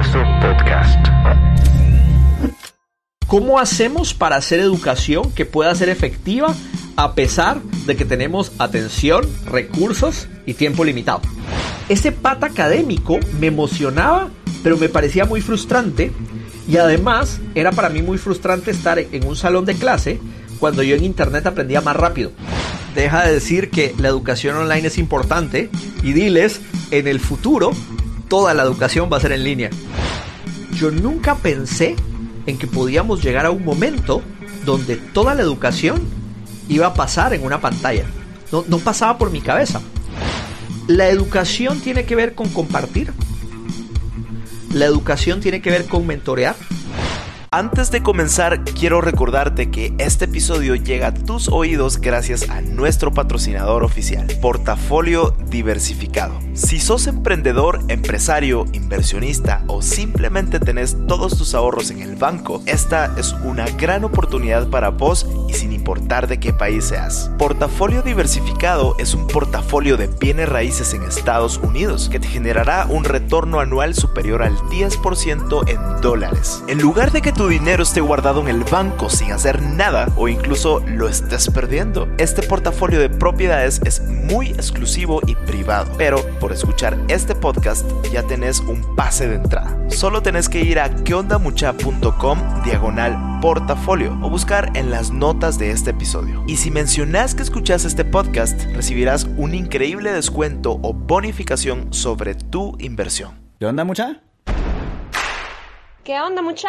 Podcast. ¿Cómo hacemos para hacer educación que pueda ser efectiva a pesar de que tenemos atención, recursos y tiempo limitado? Ese pata académico me emocionaba, pero me parecía muy frustrante y además era para mí muy frustrante estar en un salón de clase cuando yo en internet aprendía más rápido. Deja de decir que la educación online es importante y diles, en el futuro toda la educación va a ser en línea. Yo nunca pensé en que podíamos llegar a un momento donde toda la educación iba a pasar en una pantalla. No, no pasaba por mi cabeza. La educación tiene que ver con compartir. La educación tiene que ver con mentorear. Antes de comenzar, quiero recordarte que este episodio llega a tus oídos gracias a nuestro patrocinador oficial, Portafolio Diversificado. Si sos emprendedor, empresario, inversionista o simplemente tenés todos tus ahorros en el banco, esta es una gran oportunidad para vos y sin importar de qué país seas. Portafolio Diversificado es un portafolio de bienes raíces en Estados Unidos que te generará un retorno anual superior al 10% en dólares. En lugar de que tu dinero esté guardado en el banco sin hacer nada o incluso lo estés perdiendo. Este portafolio de propiedades es muy exclusivo y privado, pero por escuchar este podcast ya tenés un pase de entrada. Solo tenés que ir a queondamucha.com diagonal portafolio o buscar en las notas de este episodio. Y si mencionas que escuchas este podcast, recibirás un increíble descuento o bonificación sobre tu inversión. ¿Qué onda, mucha? ¿Qué onda, mucha?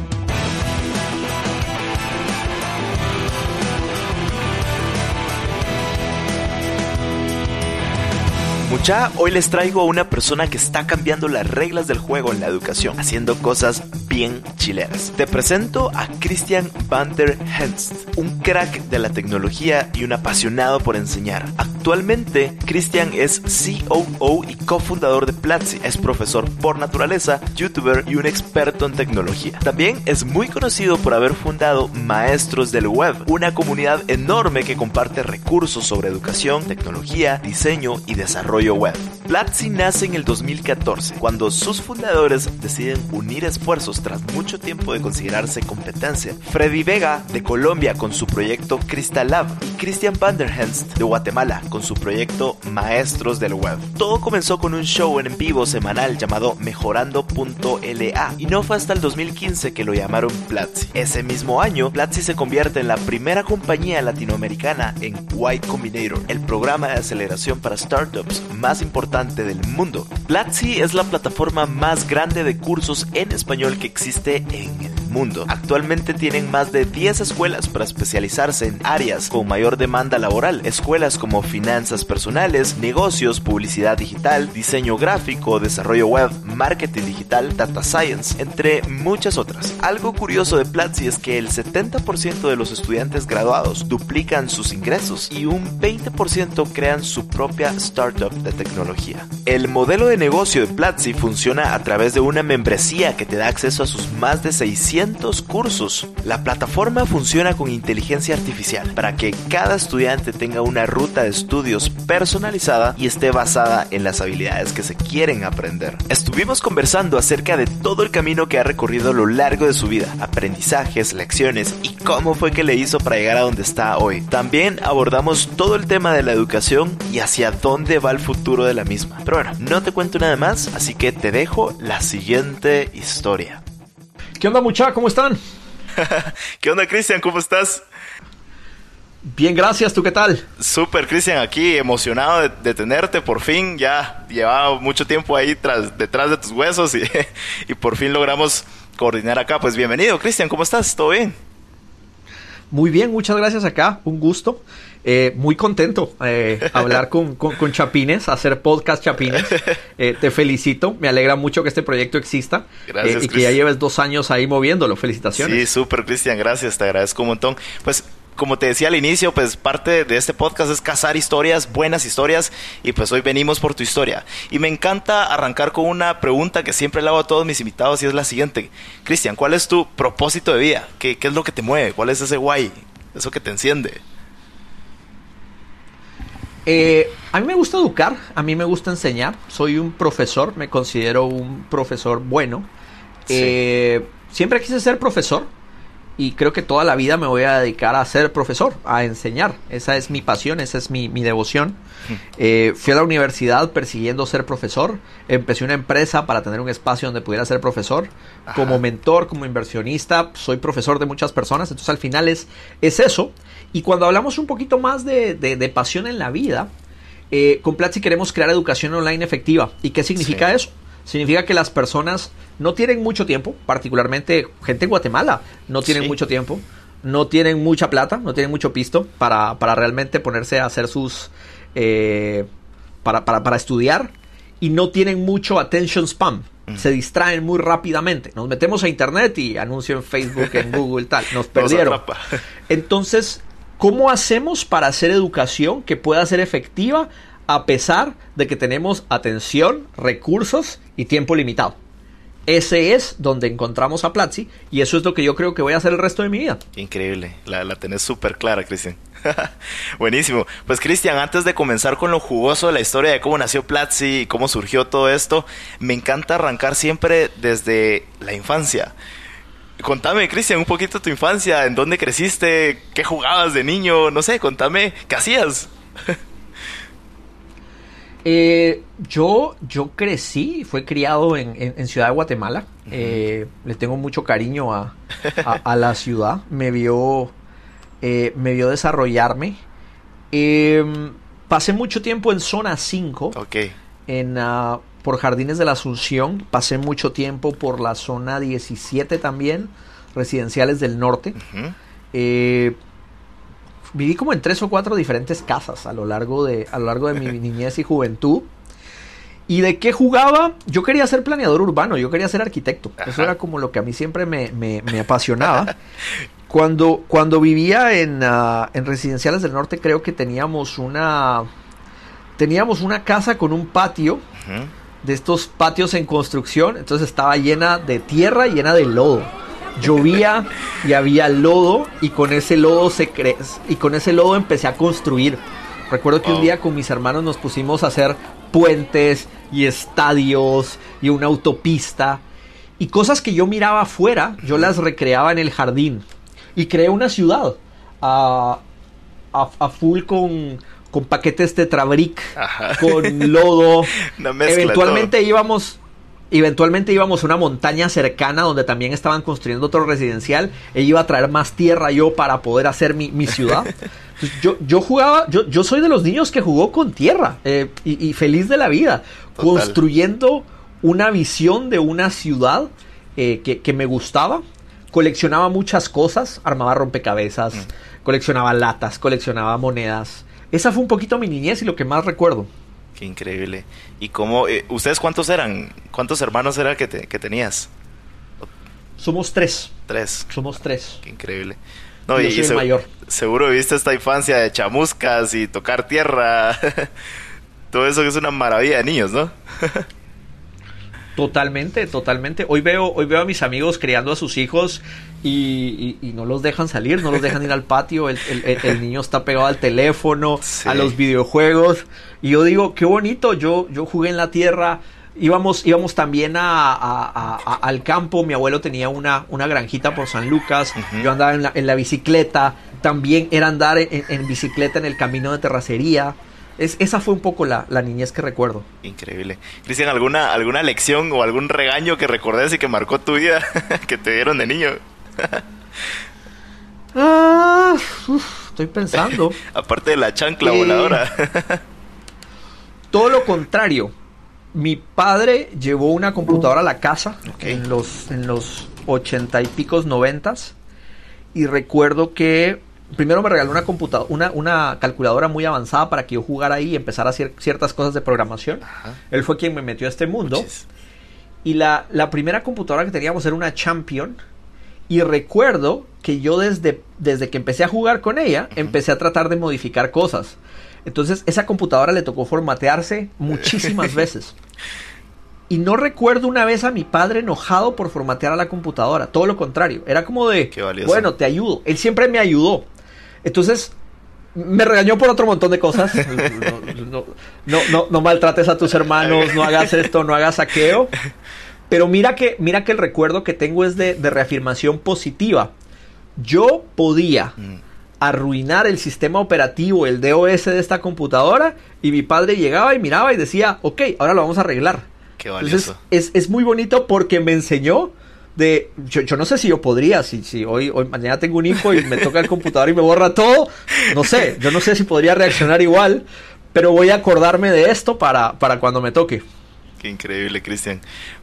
Mucha, hoy les traigo a una persona que está cambiando las reglas del juego en la educación, haciendo cosas bien chileras. Te presento a Christian van der Henst, un crack de la tecnología y un apasionado por enseñar. Actualmente, Christian es COO y cofundador de Platzi, es profesor por naturaleza, youtuber y un experto en tecnología. También es muy conocido por haber fundado Maestros del Web, una comunidad enorme que comparte recursos sobre educación, tecnología, diseño y desarrollo web. Platzi nace en el 2014, cuando sus fundadores deciden unir esfuerzos tras mucho tiempo de considerarse competencia. Freddy Vega, de Colombia, con su proyecto Crystal Lab, y Christian Vanderhenst, de Guatemala, con su proyecto Maestros del Web. Todo comenzó con un show en vivo semanal llamado Mejorando.la, y no fue hasta el 2015 que lo llamaron Platzi. Ese mismo año, Platzi se convierte en la primera compañía latinoamericana en Y Combinator, el programa de aceleración para startups más importante del mundo. Platzi es la plataforma más grande de cursos en español que existe en el mundo. Actualmente tienen más de 10 escuelas para especializarse en áreas con mayor demanda laboral. Escuelas como finanzas personales, negocios, publicidad digital, diseño gráfico, desarrollo web, marketing digital, data science, entre muchas otras. Algo curioso de Platzi es que el 70% de los estudiantes graduados duplican sus ingresos y un 20% crean su propia startup de tecnología. El modelo de negocio de Platzi funciona a través de una membresía que te da acceso a sus más de 600 cursos. La plataforma funciona con inteligencia artificial para que cada estudiante tenga una ruta de estudios personalizada y esté basada en las habilidades que se quieren aprender. Estuvimos conversando acerca de todo el camino que ha recorrido a lo largo de su vida, aprendizajes, lecciones y cómo fue que le hizo para llegar a donde está hoy. También abordamos todo el tema de la educación y hacia dónde va el futuro de la misma. Pero bueno, no te cuento nada más, así que te dejo la siguiente historia. ¿Qué onda mucha? ¿Cómo están? ¿Qué onda, Cristian? ¿Cómo estás? Bien, gracias. ¿Tú qué tal? Súper, Cristian, aquí emocionado de, de, tenerte por fin. Ya llevaba mucho tiempo ahí tras, detrás de tus huesos y, y por fin logramos coordinar acá. Pues bienvenido, Cristian, ¿cómo estás? ¿Todo bien? Muy bien, muchas gracias acá, un gusto. Eh, muy contento eh, hablar con, con, con, Chapines, hacer podcast Chapines. Eh, te felicito, me alegra mucho que este proyecto exista gracias, y que ya lleves dos años ahí moviéndolo. Felicitaciones. Sí, súper, Cristian, gracias, te agradezco un montón. Pues como te decía al inicio, pues parte de este podcast es cazar historias, buenas historias, y pues hoy venimos por tu historia. Y me encanta arrancar con una pregunta que siempre le hago a todos mis invitados y es la siguiente. Cristian, ¿cuál es tu propósito de vida? ¿Qué, ¿Qué, es lo que te mueve? ¿Cuál es ese guay? Eso que te enciende. Eh, a mí me gusta educar, a mí me gusta enseñar. Soy un profesor, me considero un profesor bueno. Sí. Eh, siempre quise ser profesor y creo que toda la vida me voy a dedicar a ser profesor, a enseñar. Esa es mi pasión, esa es mi, mi devoción. Eh, fui a la universidad persiguiendo ser profesor. Empecé una empresa para tener un espacio donde pudiera ser profesor. Ajá. Como mentor, como inversionista, soy profesor de muchas personas. Entonces al final es, es eso. Y cuando hablamos un poquito más de, de, de pasión en la vida, eh, con Platzi queremos crear educación online efectiva. ¿Y qué significa sí. eso? Significa que las personas no tienen mucho tiempo, particularmente gente en Guatemala, no tienen sí. mucho tiempo, no tienen mucha plata, no tienen mucho pisto para, para realmente ponerse a hacer sus... Eh, para, para, para, estudiar y no tienen mucho attention spam. Mm. Se distraen muy rápidamente. Nos metemos a internet y anuncio en Facebook, en Google, tal. Nos perdieron. Entonces, ¿cómo hacemos para hacer educación que pueda ser efectiva a pesar de que tenemos atención, recursos y tiempo limitado. Ese es donde encontramos a Platzi y eso es lo que yo creo que voy a hacer el resto de mi vida. Increíble, la, la tenés súper clara, Cristian. Buenísimo. Pues Cristian, antes de comenzar con lo jugoso de la historia de cómo nació Platzi y cómo surgió todo esto, me encanta arrancar siempre desde la infancia. Contame, Cristian, un poquito tu infancia, en dónde creciste, qué jugabas de niño, no sé, contame, ¿qué hacías? Eh, yo, yo crecí, fue criado en, en, en Ciudad de Guatemala. Uh -huh. eh, le tengo mucho cariño a, a, a la ciudad. Me vio, eh, me vio desarrollarme. Em, pasé mucho tiempo en zona 5. Okay. En, uh, por Jardines de la Asunción. Pasé mucho tiempo por la zona 17 también. Residenciales del norte. Uh -huh. eh, viví como en tres o cuatro diferentes casas a lo largo de, a lo largo de mi niñez y juventud. ¿Y de qué jugaba? Yo quería ser planeador urbano, yo quería ser arquitecto. Ajá. Eso era como lo que a mí siempre me, me, me apasionaba. cuando, cuando vivía en, uh, en Residenciales del Norte, creo que teníamos una, teníamos una casa con un patio. Uh -huh. De estos patios en construcción, entonces estaba llena de tierra, llena de lodo. Llovía y había lodo y con ese lodo se cre y con ese lodo empecé a construir. Recuerdo que un día con mis hermanos nos pusimos a hacer puentes y estadios y una autopista y cosas que yo miraba afuera, yo las recreaba en el jardín. Y creé una ciudad a, a, a full con, con paquetes tetrabric, Ajá. con lodo. Eventualmente íbamos Eventualmente íbamos a una montaña cercana donde también estaban construyendo otro residencial. Ella iba a traer más tierra yo para poder hacer mi, mi ciudad. Entonces, yo, yo jugaba, yo, yo soy de los niños que jugó con tierra eh, y, y, feliz de la vida, Total. construyendo una visión de una ciudad eh, que, que, me gustaba. Coleccionaba muchas cosas, armaba rompecabezas, mm. coleccionaba latas, coleccionaba monedas. Esa fue un poquito mi niñez y lo que más recuerdo. Qué increíble. ¿Y cómo? Eh, ¿Ustedes cuántos eran? ¿Cuántos hermanos era que, te, que tenías? Somos tres. Tres. Somos tres. Qué increíble. No, Yo y, soy y el mayor. Seguro viste esta infancia de chamuscas y tocar tierra. Todo eso que es una maravilla de niños, ¿no? Totalmente, totalmente. Hoy veo, hoy veo a mis amigos criando a sus hijos y, y, y no los dejan salir, no los dejan ir al patio. El, el, el niño está pegado al teléfono, sí. a los videojuegos. Y yo digo, qué bonito, yo, yo jugué en la tierra. Íbamos, íbamos también a, a, a, al campo. Mi abuelo tenía una, una granjita por San Lucas. Uh -huh. Yo andaba en la, en la, bicicleta. También era andar en, en bicicleta en el camino de terracería. Es, esa fue un poco la, la, niñez que recuerdo. Increíble. Cristian, ¿alguna, ¿alguna lección o algún regaño que recordes y que marcó tu vida que te dieron de niño? ah, uf, estoy pensando. Aparte de la chancla eh, voladora. todo lo contrario. Mi padre llevó una computadora a la casa okay. en los en los ochenta y picos noventas y recuerdo que primero me regaló una computadora, una, una, calculadora muy avanzada para que yo jugara ahí y empezara a hacer ciertas cosas de programación. Él fue quien me metió a este mundo. Y la, la, primera computadora que teníamos era una Champion. Y recuerdo que yo desde, desde que empecé a jugar con ella, empecé a tratar de modificar cosas. Entonces esa computadora le tocó formatearse muchísimas veces. Y no recuerdo una vez a mi padre enojado por formatear a la computadora. Todo lo contrario. Era como de, bueno, te ayudo. Él siempre me ayudó. Entonces, me regañó por otro montón de cosas. No, no, no, maltrates a tus hermanos, no hagas esto, no hagas saqueo. Pero mira que, mira que el recuerdo que tengo es de, de reafirmación positiva. Yo podía mm. arruinar el sistema operativo, el DOS de esta computadora, y mi padre llegaba y miraba y decía, ok, ahora lo vamos a arreglar. Qué valioso. es, es muy bonito porque me enseñó de yo, no sé si yo podría, si, si hoy, hoy mañana tengo un hijo y me toca el computador y me borra todo, no sé, yo no sé si podría reaccionar igual, pero voy a acordarme de esto para, para cuando me toque. Qué increíble, Cristian.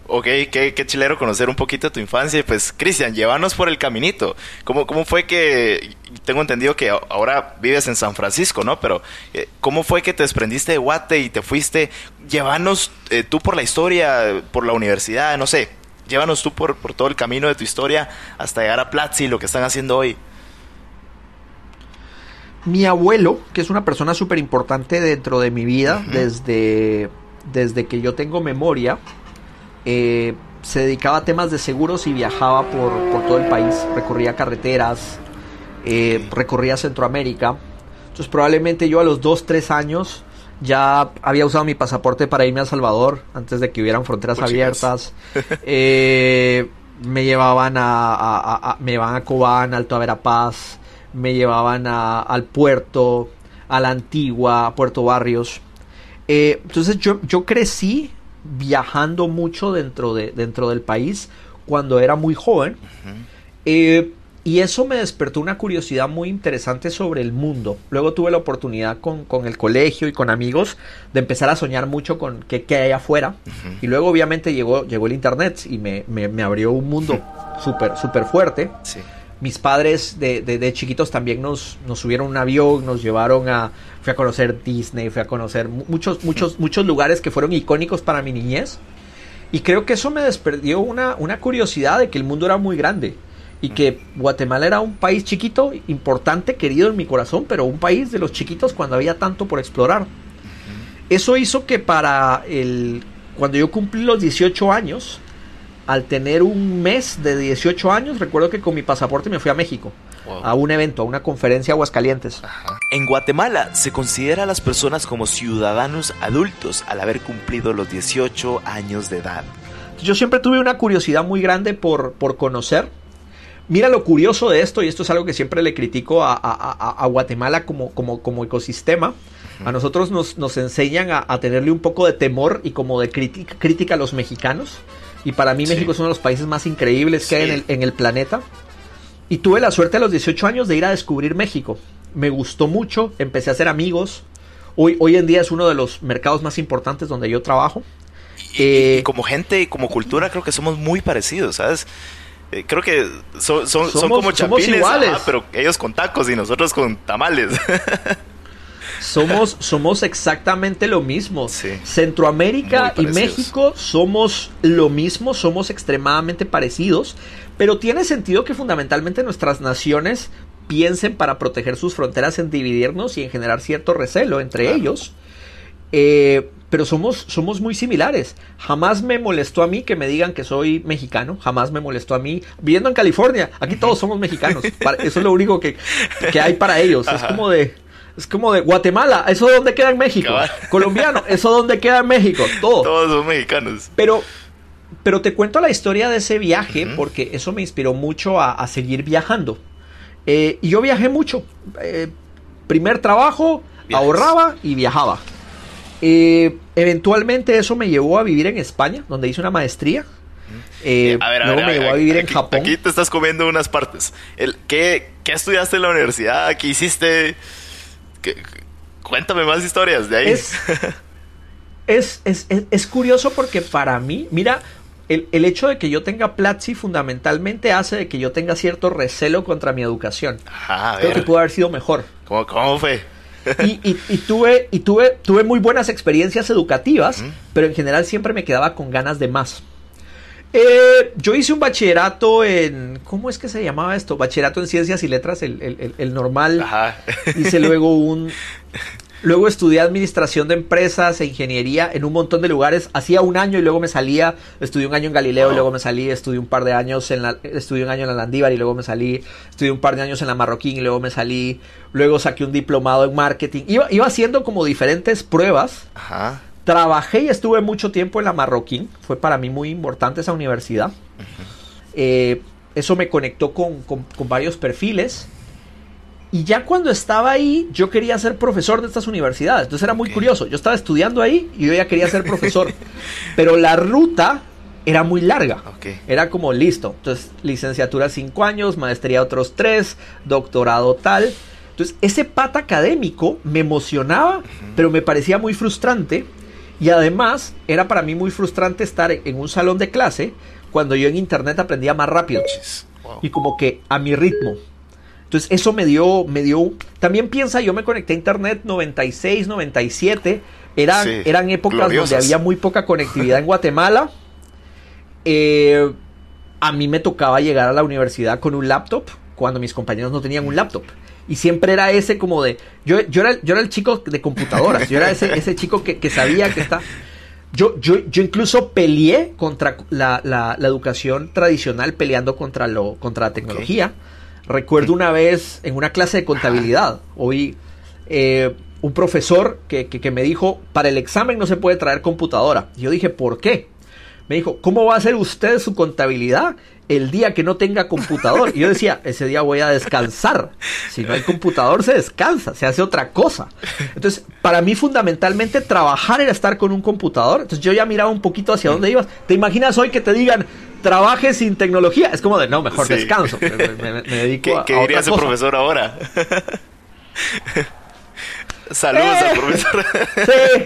Ok, qué, qué, chilero conocer un poquito tu infancia. Pues, Cristian, llévanos por el caminito. ¿Cómo, ¿Cómo fue que, tengo entendido que ahora vives en San Francisco, ¿no? Pero, eh, ¿cómo fue que te desprendiste de Guate y te fuiste? Llévanos eh, tú por la historia, por la universidad, no sé llévanos tú por, por todo el camino de tu historia hasta llegar a Platzi y lo que están haciendo hoy. Mi abuelo, que es una persona súper importante dentro de mi vida, desde, desde que yo tengo memoria, eh, se dedicaba a temas de seguros y viajaba por, por todo el país, recorría carreteras, eh, recorría Centroamérica. Entonces probablemente yo a los 2, 3 años ya había usado mi pasaporte para irme a Salvador antes de que hubieran fronteras abiertas. Eh, me llevaban a, me llevaban a Cobán, Alto Verapaz, me llevaban al puerto, a la antigua, a Puerto Barrios. Eh, entonces yo, yo crecí viajando mucho dentro, de, dentro del país cuando era muy joven. Y eso me despertó una curiosidad muy interesante sobre el mundo. Luego tuve la oportunidad con, el colegio y con amigos de empezar a soñar mucho con qué, hay afuera. Y luego obviamente llegó, llegó el Internet y me, abrió un mundo súper super fuerte. Mis padres de, de, chiquitos también nos, nos subieron un avión, nos llevaron a... Fui a conocer Disney, fui a conocer muchos, muchos, muchos lugares que fueron icónicos para mi niñez. Y creo que eso me desperdió una, una curiosidad de que el mundo era muy grande y que Guatemala era un país chiquito, importante, querido en mi corazón, pero un país de los chiquitos cuando había tanto por explorar. Eso hizo que para el cuando yo cumplí los 18 años, al tener un mes de 18 años, recuerdo que con mi pasaporte me fui a México. A un evento, a una conferencia a Aguascalientes. En Guatemala se considera a las personas como ciudadanos adultos al haber cumplido los 18 años de edad. Yo siempre tuve una curiosidad muy grande por, por conocer Mira lo curioso de esto, y esto es algo que siempre le critico a, Guatemala como, como, como ecosistema. A nosotros nos, nos enseñan a, tenerle un poco de temor y como de crítica, crítica a los mexicanos. Y para mí México es uno de los países más increíbles que hay en el, en el planeta. Y tuve la suerte a los 18 años de ir a descubrir México. Me gustó mucho, empecé a hacer amigos. Hoy, hoy en día es uno de los mercados más importantes donde yo trabajo. Y, y, como gente y como cultura creo que somos muy parecidos, ¿sabes? Eh, creo que son, son, como chapines, iguales. pero ellos con tacos y nosotros con tamales. somos, somos exactamente lo mismo. Centroamérica y México somos lo mismo, somos extremadamente parecidos, pero tiene sentido que fundamentalmente nuestras naciones piensen para proteger sus fronteras en dividirnos y en generar cierto recelo entre ellos. Eh, pero somos, somos muy similares. Jamás me molestó a mí que me digan que soy mexicano, jamás me molestó a mí. Viviendo en California, aquí todos somos mexicanos. Eso es lo único que, hay para ellos. Es como de... Es como de Guatemala, ¿eso dónde queda en México? Colombiano, ¿eso dónde queda en México? Todo. Todos son mexicanos. Pero, pero te cuento la historia de ese viaje porque eso me inspiró mucho a, seguir viajando. Eh, y yo viajé mucho. Eh, primer trabajo, ahorraba y viajaba. Eh, eventualmente eso me llevó a vivir en España, donde hice una maestría. Eh, luego me llevó a vivir en Japón. Aquí te estás comiendo unas partes. El, ¿qué, estudiaste en la universidad? ¿Qué hiciste? cuéntame más historias de ahí. Es, es, es, curioso porque para mí, mira, el, el hecho de que yo tenga Platzi fundamentalmente hace de que yo tenga cierto recelo contra mi educación. Ajá, a Creo que ver. pudo haber sido mejor. ¿Cómo, cómo fue? Y, y- y tuve, y tuve, tuve muy buenas experiencias educativas, pero en general siempre me quedaba con ganas de más. Eh, yo hice un bachillerato en. ¿Cómo es que se llamaba esto? Bachillerato en ciencias y letras, el, el- el- el normal. Ajá. Hice luego un. Luego estudié administración de empresas e ingeniería en un montón de lugares. Hacía un año y luego me salía. Estudié un año en Galileo y luego me salí. Estudié un par de años en la. Estudié un año en la Landívar y luego me salí. Estudié un par de años en la Marroquín y luego me salí. Luego saqué un diplomado en marketing. Iba, iba haciendo como diferentes pruebas. Ajá. Trabajé y estuve mucho tiempo en la Marroquín. Fue para mí muy importante esa universidad. Eh, eso me conectó con, con- con varios perfiles. Y ya cuando estaba ahí, yo quería ser profesor de estas universidades. Entonces era muy curioso. Yo estaba estudiando ahí y yo ya quería ser profesor. Pero la ruta era muy larga. Era como listo. Entonces, licenciatura cinco años, maestría otros tres, doctorado tal. Entonces, ese pata académico me emocionaba, pero me parecía muy frustrante. Y además, era para mí muy frustrante estar en un salón de clase cuando yo en internet aprendía más rápido. Wow. y como que a mi ritmo. Entonces eso me dio, me dio, también piensa, yo me conecté a internet 96, 97, eran, Sí, eran épocas gloriosas. donde había muy poca conectividad en Guatemala. Eh, a mí me tocaba llegar a la universidad con un laptop cuando mis compañeros no tenían un laptop. Y siempre era ese como de, yo, yo, era, yo era el chico de computadoras, yo era ese, ese chico que, que sabía que está... Yo, yo, yo incluso peleé contra la, la- la educación tradicional, peleando contra, lo, contra la tecnología. Recuerdo una vez en una clase de contabilidad, oí eh, un profesor que, que- que me dijo, para el examen no se puede traer computadora. Y yo dije, ¿por qué? Me dijo, ¿cómo va a hacer usted su contabilidad el día que no tenga computador? Y yo decía, ese día voy a descansar. Si no hay computador, se descansa, se hace otra cosa. Entonces, para mí fundamentalmente trabajar era estar con un computador. Entonces yo ya miraba un poquito hacia dónde ibas. ¿Te imaginas hoy que te digan, trabaje sin tecnología? Es como de, no, mejor Sí. descanso. Me, me- me dedico ¿Qué, a, qué a diría otra ese cosa. profesor ahora? Saludos ¡Eh! al profesor. Sí.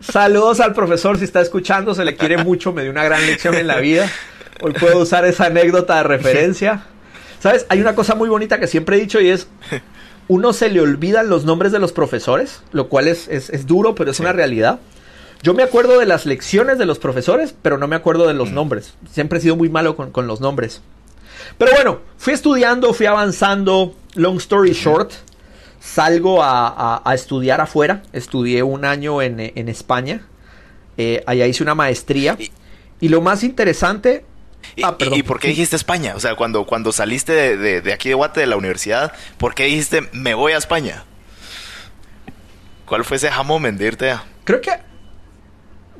Saludos al profesor si está escuchando, se le quiere mucho, me dio una gran lección en la vida. Hoy puedo usar esa anécdota de referencia. ¿Sabes? Hay una cosa muy bonita que siempre he dicho y es, uno se le olvidan los nombres de los profesores, lo cual es, es- es duro, pero es una realidad. Yo me acuerdo de las lecciones de los profesores, pero no me acuerdo de los nombres. Siempre he sido muy malo con, con los nombres. Pero bueno, fui estudiando, fui avanzando. Long story short, salgo a, a- a estudiar afuera. Estudié un año en, en España. Eh, allá hice una maestría. Y lo más interesante... ¿Y, Ah, perdón. y por qué dijiste España? O sea, cuando, cuando saliste de, de- de aquí de Guate, de la universidad, ¿por qué dijiste me voy a España? ¿Cuál fue ese moment de irte a... Creo que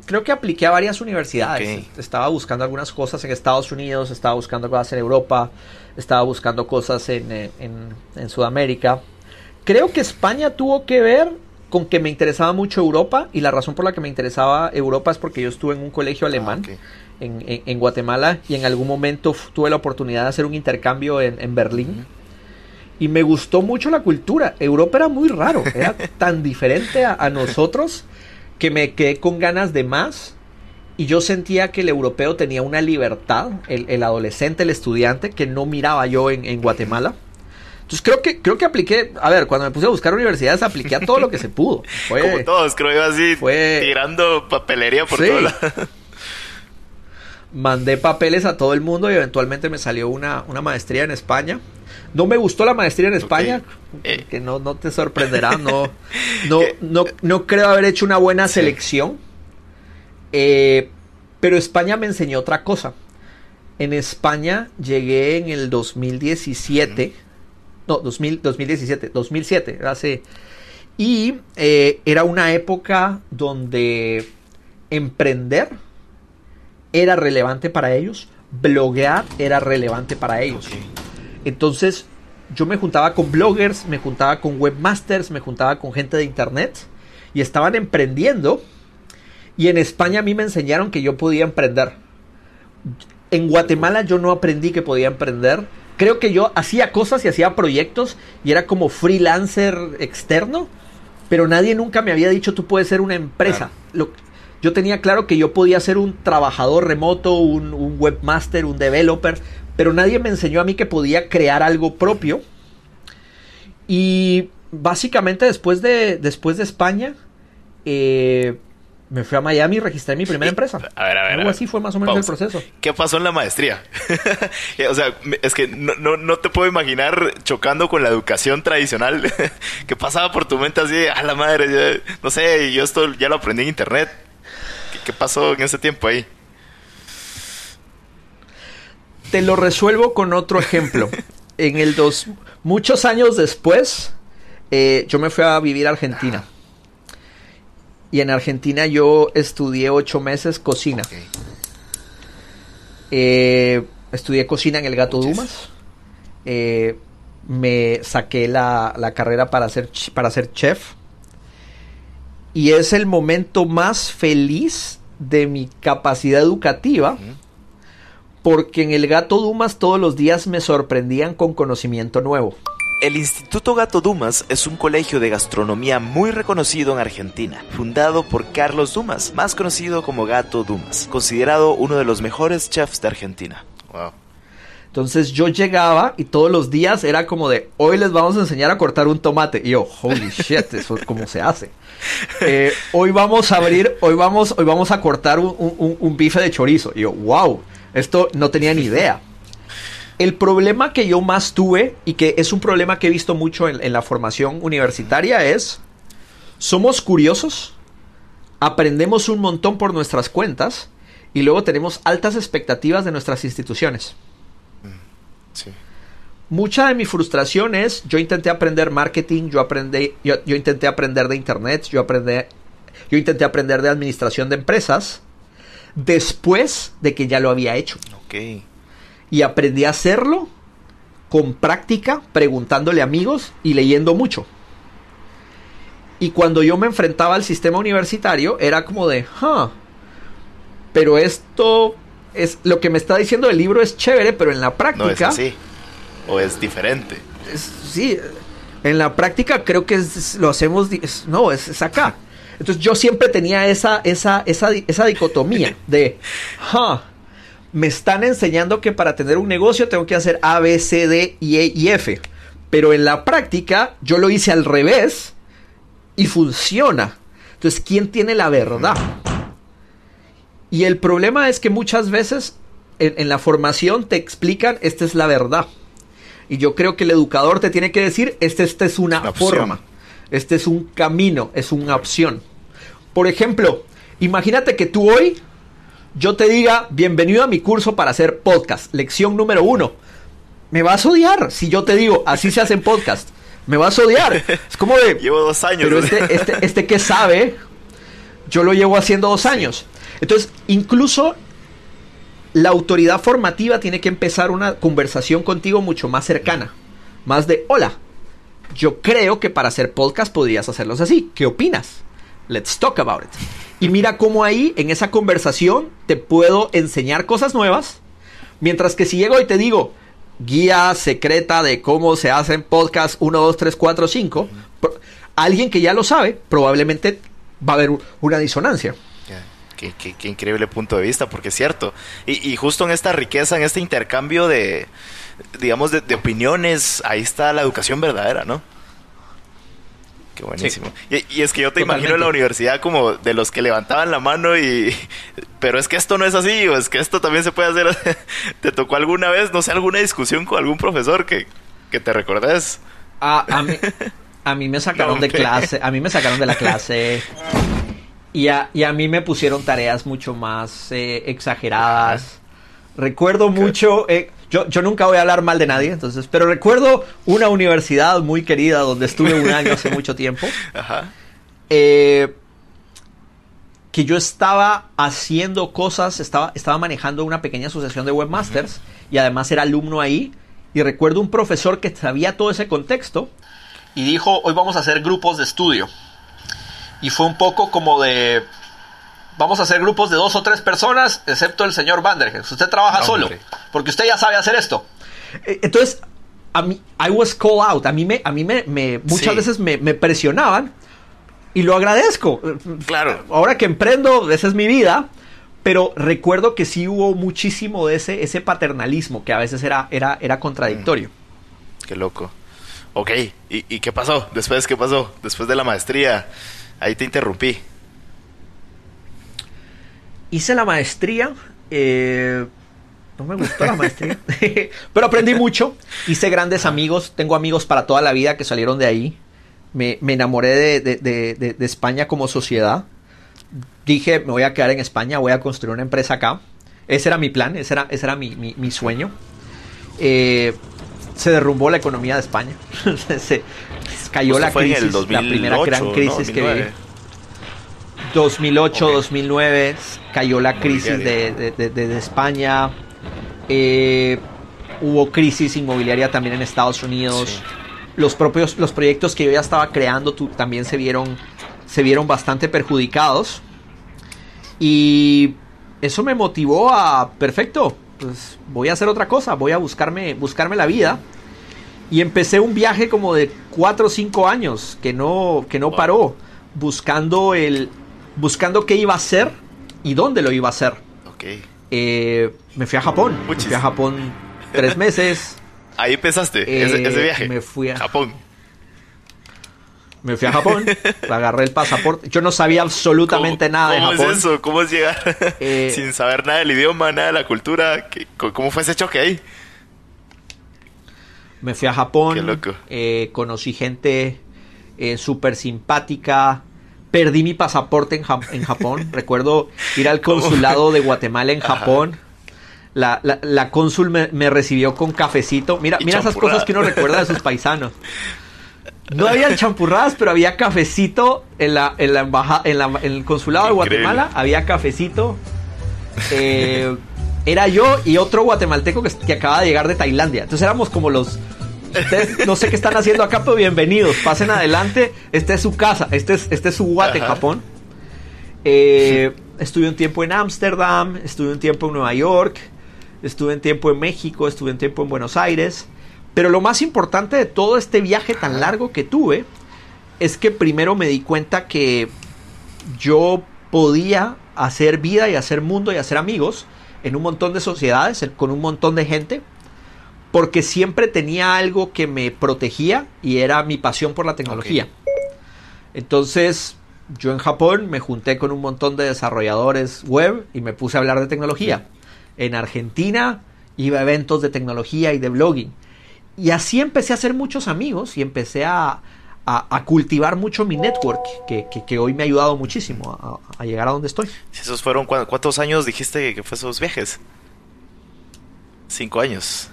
creo que apliqué a varias universidades. Estaba buscando algunas cosas en Estados Unidos, estaba buscando cosas en Europa, estaba buscando cosas en, eh, en- en Sudamérica. Creo que España tuvo que ver con que me interesaba mucho Europa y la razón por la que me interesaba Europa es porque yo estuve en un colegio alemán ok. En, en- en Guatemala y en algún momento tuve la oportunidad de hacer un intercambio en, en Berlín. Y me gustó mucho la cultura. Europa era muy raro, era tan diferente a, a nosotros que me quedé con ganas de más. Y yo sentía que el europeo tenía una libertad, el, el adolescente, el estudiante, que no miraba yo en, en Guatemala. Entonces creo que, creo que apliqué, a ver, cuando me puse a buscar universidades, apliqué a todo lo que se pudo. Fue- Como todos, creo yo así, fue- tirando papelería por Sí. Mandé papeles a todo el mundo y eventualmente me salió una, una maestría en España. No me gustó la maestría en España, Eh. que no, no te sorprenderá, no, no, no, no creo haber hecho una buena selección. Eh, pero España me enseñó otra cosa. En España llegué en el 2017, no, 2000, 2017, 2007, hace... Y eh, era una época donde emprender era relevante para ellos, bloguear era relevante para ellos. Entonces yo me juntaba con bloggers, me juntaba con webmasters, me juntaba con gente de internet y estaban emprendiendo. Y en España a mí me enseñaron que yo podía emprender. En Guatemala yo no aprendí que podía emprender. Creo que yo hacía cosas y hacía proyectos y era como freelancer externo, pero nadie nunca me había dicho tú puedes ser una empresa. Lo- yo tenía claro que yo podía ser un trabajador remoto, un, un webmaster, un developer, pero nadie me enseñó a mí que podía crear algo propio. Y básicamente después de, después de España, eh, me fui a Miami y registré mi primera empresa. A ver, a ver. Algo a ver. así fue más o menos Pausa. el proceso. ¿Qué pasó en la maestría? o sea, es que no, no, no te puedo imaginar chocando con la educación tradicional. ¿Qué pasaba por tu mente así? A la madre, no sé, yo esto ya lo aprendí en internet. ¿Qué, qué pasó en ese tiempo ahí? Te lo resuelvo con otro ejemplo. en el dos, muchos años después, eh, yo me fui a vivir a Argentina. Y en Argentina yo estudié ocho meses cocina. Eh, estudié cocina en el Gato Dumas. Eh, me saqué la, la carrera para ser, para ser chef. Y es el momento más feliz de mi capacidad educativa. Porque en el Gato Dumas todos los días me sorprendían con conocimiento nuevo. El Instituto Gato Dumas es un colegio de gastronomía muy reconocido en Argentina, fundado por Carlos Dumas, más conocido como Gato Dumas, considerado uno de los mejores chefs de Argentina. Wow. Entonces yo llegaba y todos los días era como de, hoy les vamos a enseñar a cortar un tomate. Y yo, holy shit, eso es como se hace. Eh, hoy vamos a abrir, hoy vamos, hoy vamos a cortar un, un- un- un bife de chorizo. Y yo, wow, esto no tenía ni idea. El problema que yo más tuve y que es un problema que he visto mucho en, en la formación universitaria es, somos curiosos, aprendemos un montón por nuestras cuentas y luego tenemos altas expectativas de nuestras instituciones. Sí. Mucha de mi frustración es, yo intenté aprender marketing, yo aprendí, yo, yo intenté aprender de internet, yo aprendí, yo intenté aprender de administración de empresas después de que ya lo había hecho. Ok. Y aprendí a hacerlo con práctica, preguntándole a amigos y leyendo mucho. Y cuando yo me enfrentaba al sistema universitario, era como de, huh, pero esto es lo que me está diciendo el libro es chévere, pero en la práctica No es así. O es diferente. es- sí, en la práctica creo que es- lo hacemos, es- no, es, acá. Entonces yo siempre tenía esa, esa, esa, esa dicotomía de, "Huh, me están enseñando que para tener un negocio tengo que hacer A, B, C, D, y E y F. Pero en la práctica yo lo hice al revés y funciona. Entonces, ¿quién tiene la verdad? Y el problema es que muchas veces en, en la formación te explican, esta es la verdad. Y yo creo que el educador te tiene que decir, esta, esta es una, forma, este es un camino, es una opción. Por ejemplo, imagínate que tú hoy, yo te diga, bienvenido a mi curso para hacer podcast, lección número uno. Me vas a odiar si yo te digo, así se hacen podcast. Me vas a odiar. Es como de... Llevo dos años. Pero este, este, este que sabe, yo lo llevo haciendo dos años. Entonces, incluso la autoridad formativa tiene que empezar una conversación contigo mucho más cercana. Más de, hola, yo creo que para hacer podcast podrías hacerlos así. ¿Qué opinas? Let's talk about it. Y mira cómo ahí, en esa conversación, te puedo enseñar cosas nuevas. Mientras que si llego y te digo, guía secreta de cómo se hacen podcast 1, 2, 3, 4, 5, pro- alguien que ya lo sabe, probablemente va a haber una disonancia. Qué, qué- qué increíble punto de vista, porque es cierto. Y, y justo en esta riqueza, en este intercambio de, digamos, de, de opiniones, ahí está la educación verdadera, ¿no? Qué buenísimo. Y, y es que yo te imagino en la universidad como de los que levantaban la mano y... Pero es que esto no es así, o es que esto también se puede hacer. ¿Te tocó alguna vez, no sé, alguna discusión con algún profesor que, que te recordes? A, a mí, a mí me sacaron No, de clase, a mí me sacaron de la clase y a, y a mí me pusieron tareas mucho más eh, exageradas. Recuerdo mucho, eh, yo, yo nunca voy a hablar mal de nadie, entonces, pero recuerdo una universidad muy querida donde estuve un año hace mucho tiempo. Ajá. eh, que yo estaba haciendo cosas, estaba, estaba manejando una pequeña asociación de webmasters y además era alumno ahí. Y recuerdo un profesor que sabía todo ese contexto y dijo, hoy vamos a hacer grupos de estudio. Y fue un poco como de, vamos a hacer grupos de dos o tres personas, excepto el señor Vandergens. Usted trabaja solo, Hombre. porque usted ya sabe hacer esto. Eh, Entonces, a mí, I was called out. A mí me, a mí me, me- muchas Sí. veces me, me presionaban y lo agradezco. Claro. Ahora que emprendo, esa es mi vida. Pero recuerdo que sí hubo muchísimo de ese, ese paternalismo que a veces era, era, era contradictorio. Mm. Qué loco. Ok, ¿Y, ¿Y, qué pasó? Después, ¿qué pasó? Después de la maestría, ahí te interrumpí. Hice la maestría. Eh, no me gustó la maestría. pero aprendí mucho. Hice grandes amigos. Tengo amigos para toda la vida que salieron de ahí. Me, me enamoré de, de, de, de España como sociedad dije, me voy a quedar en España, voy a construir una empresa acá. Ese era mi plan, ese era, ese era mi, mi, mi sueño. Eh, se derrumbó la economía de España. se, cayó la crisis, 2008, la primera gran crisis ¿no? que vi. 2008, okay. 2009, cayó la crisis de, de, de, España. Eh, hubo crisis inmobiliaria también en Estados Unidos. Sí. Los propios los proyectos que yo ya estaba creando tú, también se vieron se vieron bastante perjudicados. Y eso me motivó a, perfecto, pues voy a hacer otra cosa, voy a buscarme, buscarme la vida. Y empecé un viaje como de 4 o 5 años que no, que no paró, buscando, el, buscando qué iba a hacer y dónde lo iba a hacer. Okay. Eh, me fui a Japón, me fui a Japón tres meses. Ahí empezaste eh, ese, ese, viaje. Me fui a Japón. Me fui a Japón, agarré el pasaporte. Yo no sabía absolutamente ¿Cómo, nada de ¿cómo Japón. ¿Cómo es eso? ¿Cómo es llegar eh, sin saber nada del idioma, nada de la cultura? ¿Cómo fue ese choque ahí? Me fui a Japón. Qué loco. Eh, conocí gente eh, súper simpática. Perdí mi pasaporte en, ja en Japón. Recuerdo ir al consulado de Guatemala en Japón. La, la, la, cónsul me, me, recibió con cafecito. Mira, mira esas cosas que uno recuerda de sus paisanos. No había champurradas, pero había cafecito en la, en la embajada, en, la, en el consulado de Guatemala, había cafecito. Eh, era yo y otro guatemalteco que, que, acaba de llegar de Tailandia. Entonces éramos como los. Ustedes no sé qué están haciendo acá, pero bienvenidos. Pasen adelante. Esta es su casa. Este es, este es su guate Japón. Eh, estuve un tiempo en Ámsterdam. Estuve un tiempo en Nueva York. Estuve un tiempo en México. Estuve un tiempo en Buenos Aires. Pero lo más importante de todo este viaje tan largo que tuve es que primero me di cuenta que yo podía hacer vida y hacer mundo y hacer amigos en un montón de sociedades, con un montón de gente, porque siempre tenía algo que me protegía y era mi pasión por la tecnología. Okay. Entonces, yo en Japón me junté con un montón de desarrolladores web y me puse a hablar de tecnología. En Argentina iba a eventos de tecnología y de blogging. Y así empecé a hacer muchos amigos y empecé a, a, a cultivar mucho mi network, que, que, que, hoy me ha ayudado muchísimo a, a llegar a donde estoy. Esos fueron, ¿cuántos años dijiste que fue esos viajes? Cinco años.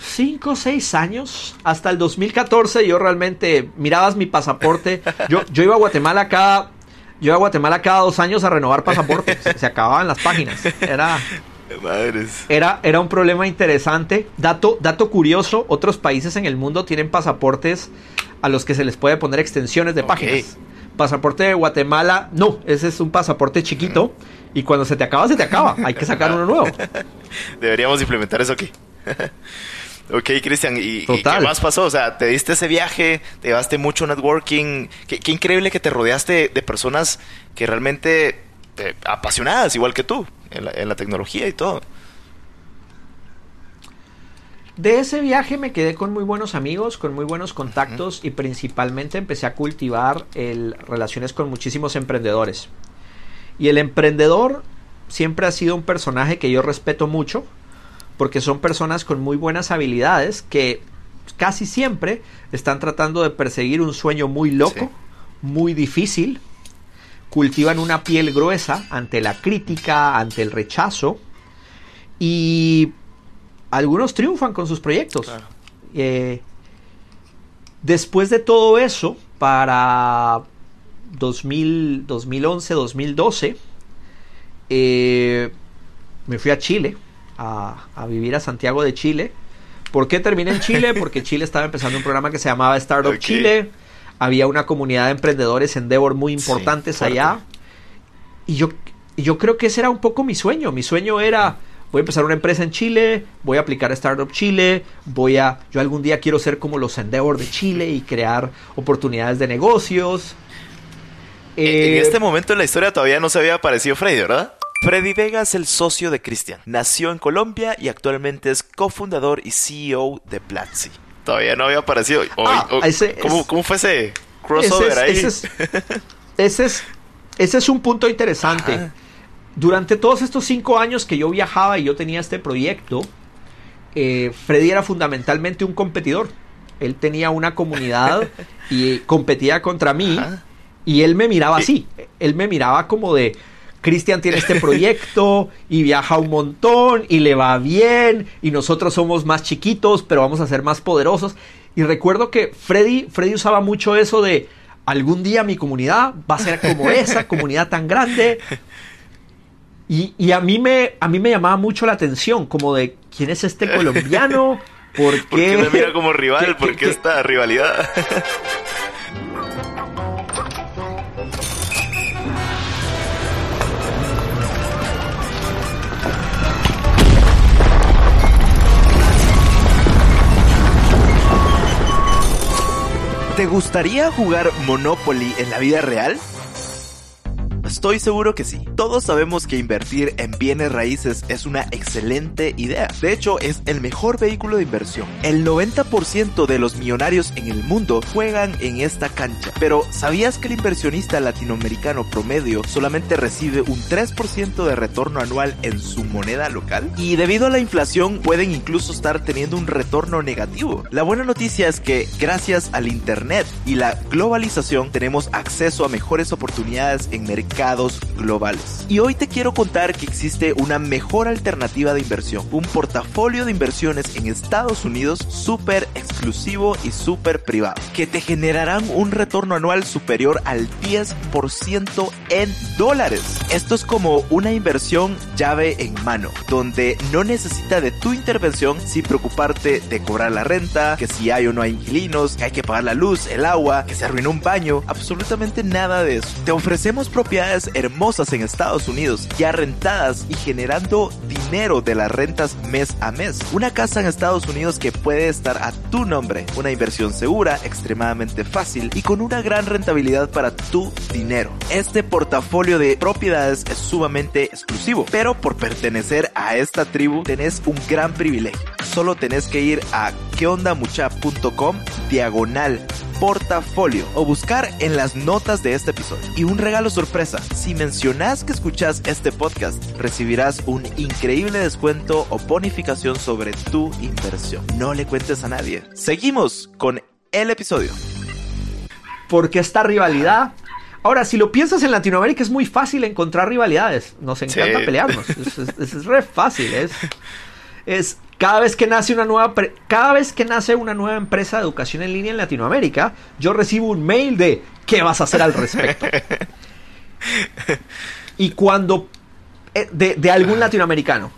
Cinco, seis años. Hasta el 2014 yo realmente mirabas mi pasaporte. Yo, yo iba a Guatemala cada... Yo iba a Guatemala cada dos años a renovar pasaportes. Se acababan las páginas. Era... Madres. Era, era un problema interesante. Dato, dato curioso, otros países en el mundo tienen pasaportes a los que se les puede poner extensiones de okay. páginas. Pasaporte de Guatemala, no, ese es un pasaporte chiquito y cuando se te acaba, se te acaba. Hay que sacar uno nuevo. Deberíamos implementar eso aquí. ok, Cristian, ¿y, ¿y, qué más pasó? O sea, te diste ese viaje, te llevaste mucho networking. Qué, qué increíble que te rodeaste de personas que realmente eh, apasionadas, igual que tú en la, en la, tecnología y todo. De ese viaje me quedé con muy buenos amigos, con muy buenos contactos uh -huh. y principalmente empecé a cultivar el, relaciones con muchísimos emprendedores. Y el emprendedor siempre ha sido un personaje que yo respeto mucho porque son personas con muy buenas habilidades que casi siempre están tratando de perseguir un sueño muy loco, sí. muy difícil, cultivan una piel gruesa ante la crítica, ante el rechazo y algunos triunfan con sus proyectos. Claro. Eh, después de todo eso, para 2000, 2011, 2012, eh, me fui a Chile, a, a, vivir a Santiago de Chile. ¿Por qué terminé en Chile? Porque Chile estaba empezando un programa que se llamaba Startup okay. Chile había una comunidad de emprendedores Endeavor muy importantes sí, allá. Y yo, yo creo que ese era un poco mi sueño. Mi sueño era voy a empezar una empresa en Chile, voy a aplicar a Startup Chile, voy a, yo algún día quiero ser como los Endeavor de Chile y crear oportunidades de negocios. en Eh, este momento en la historia todavía no se había aparecido Freddy, ¿verdad? Freddy Vega es el socio de Cristian. Nació en Colombia y actualmente es cofundador y CEO de Platzi. Todavía no había aparecido. Hoy- Ah, hoy- ese ¿cómo, es- cómo fue ese crossover ese ahí? es, ese es- ese es- ese es un punto interesante. Ajá. Durante todos estos cinco años que yo viajaba y yo tenía este proyecto, eh, Freddy era fundamentalmente un competidor. Él tenía una comunidad y competía contra mí Ajá. y él me miraba así. Él me miraba como de, Cristian tiene este proyecto y viaja un montón y le va bien y nosotros somos más chiquitos pero vamos a ser más poderosos. Y recuerdo que Freddy, Freddy usaba mucho eso de, algún día mi comunidad va a ser como esa comunidad tan grande. Y, y a, mí me, a mí me llamaba mucho la atención, como de, ¿quién es este colombiano? ¿Por qué? ¿Por qué me mira como rival? ¿Qué- ¿Por qué- qué qué- esta rivalidad? ¿Te gustaría jugar Monopoly en la vida real? Estoy seguro que sí. Todos sabemos que invertir en bienes raíces es una excelente idea. De hecho, es el mejor vehículo de inversión. El 90% de los millonarios en el mundo juegan en esta cancha. Pero, ¿sabías que el inversionista latinoamericano promedio solamente recibe un 3% de retorno anual en su moneda local? Y debido a la inflación pueden incluso estar teniendo un retorno negativo. La buena noticia es que gracias al Internet y la globalización tenemos acceso a mejores oportunidades en mercados globales. Y hoy te quiero contar que existe una mejor alternativa de inversión, un portafolio de inversiones en Estados Unidos súper exclusivo y súper privado, que te generarán un retorno anual superior al 10% en dólares. Esto es como una inversión llave en mano, donde no necesita de tu intervención sin preocuparte de cobrar la renta, que si hay o no hay inquilinos, que hay que pagar la luz, el agua, que se arruinó un baño, absolutamente nada de eso. Te ofrecemos propiedades hermosas en Estados Unidos, ya rentadas y generando dinero de las rentas mes a mes. Una casa en Estados Unidos que puede estar a tu nombre, una inversión segura, extremadamente fácil y con una gran rentabilidad para tu dinero. Este portafolio de propiedades es sumamente exclusivo, pero por pertenecer a esta tribu tenés un gran privilegio. Solo tenés que ir a queondamucha.com diagonal portafolio o buscar en las notas de este episodio. Y un regalo sorpresa, si mencionas que escuchas este podcast, recibirás un increíble descuento o bonificación sobre tu inversión. No le cuentes a nadie. Seguimos con el episodio. porque esta rivalidad. Ahora, si lo piensas en Latinoamérica es muy fácil encontrar rivalidades. Nos encanta Sí. pelearnos. Es, es- es re fácil. Es, es cada vez que nace una nueva cada vez que nace una nueva empresa de educación en línea en Latinoamérica, yo recibo un mail de ¿qué vas a hacer al respecto? y cuando eh, de, de algún latinoamericano.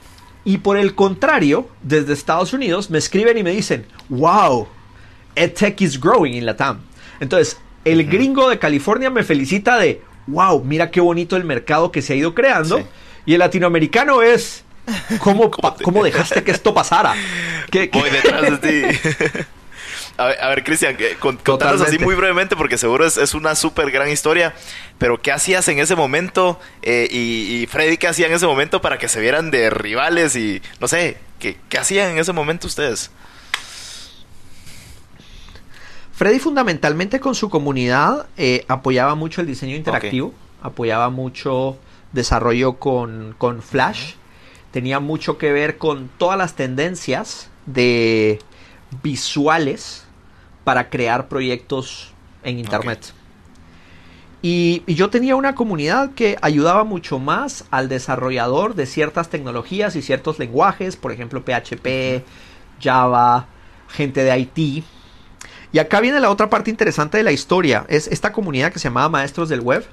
Y por el contrario, desde Estados Unidos me escriben y me dicen, wow, EdTech is growing in Latam. Entonces, el gringo de California me felicita de, wow, mira qué bonito el mercado que se ha ido creando. Sí. Y el latinoamericano es, ¿cómo, te- cómo dejaste que esto pasara? ¿Qué- qué- Voy detrás de ti. A ver, ver, Cristian, contanos así muy brevemente porque seguro es, es una súper gran historia. Pero ¿qué hacías en ese momento? Eh, y, y Freddy, ¿qué hacía en ese momento para que se vieran de rivales? Y no sé, ¿qué, qué hacían en ese momento ustedes? Freddy fundamentalmente con su comunidad eh, apoyaba mucho el diseño interactivo, apoyaba mucho desarrollo con, con Flash, tenía mucho que ver con todas las tendencias de visuales para crear proyectos en Internet. Y, y yo tenía una comunidad que ayudaba mucho más al desarrollador de ciertas tecnologías y ciertos lenguajes, por ejemplo PHP, Java, gente de IT. Y acá viene la otra parte interesante de la historia, es esta comunidad que se llamaba Maestros del Web.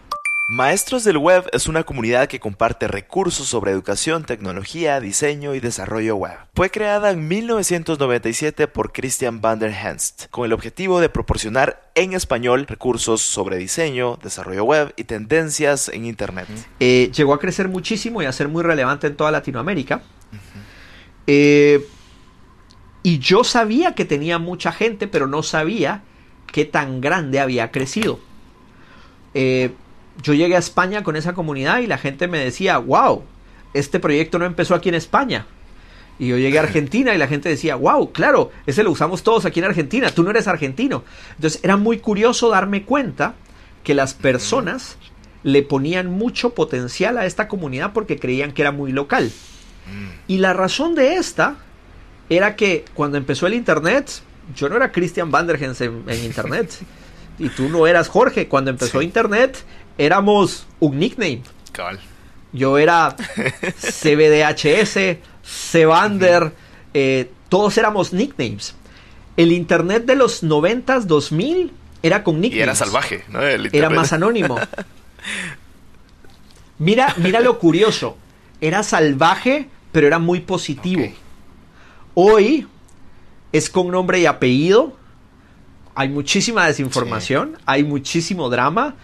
Maestros del Web es una comunidad que comparte recursos sobre educación, tecnología, diseño y desarrollo web. Fue creada en 1997 por Christian van der Henst, con el objetivo de proporcionar en español recursos sobre diseño, desarrollo web y tendencias en Internet. Eh, llegó a crecer muchísimo y a ser muy relevante en toda Latinoamérica. Eh, y yo sabía que tenía mucha gente, pero no sabía qué tan grande había crecido. Eh, yo llegué a España con esa comunidad y la gente me decía, wow, este proyecto no empezó aquí en España. Y yo llegué a Argentina y la gente decía, wow, claro, ese lo usamos todos aquí en Argentina, tú no eres argentino. Entonces era muy curioso darme cuenta que las personas le ponían mucho potencial a esta comunidad porque creían que era muy local. Y la razón de esta era que cuando empezó el Internet, yo no era Christian Vandergens en, en Internet. y tú no eras Jorge. Cuando empezó Internet, éramos un nickname. Cabal. Yo era CBDHS, Cvander, eh, todos éramos nicknames. El internet de los 90s, 2000 era con nicknames. Y era salvaje, ¿no? Era más anónimo. Mira, mira lo curioso. Era salvaje, pero era muy positivo. Hoy es con nombre y apellido. Hay muchísima desinformación, hay muchísimo drama.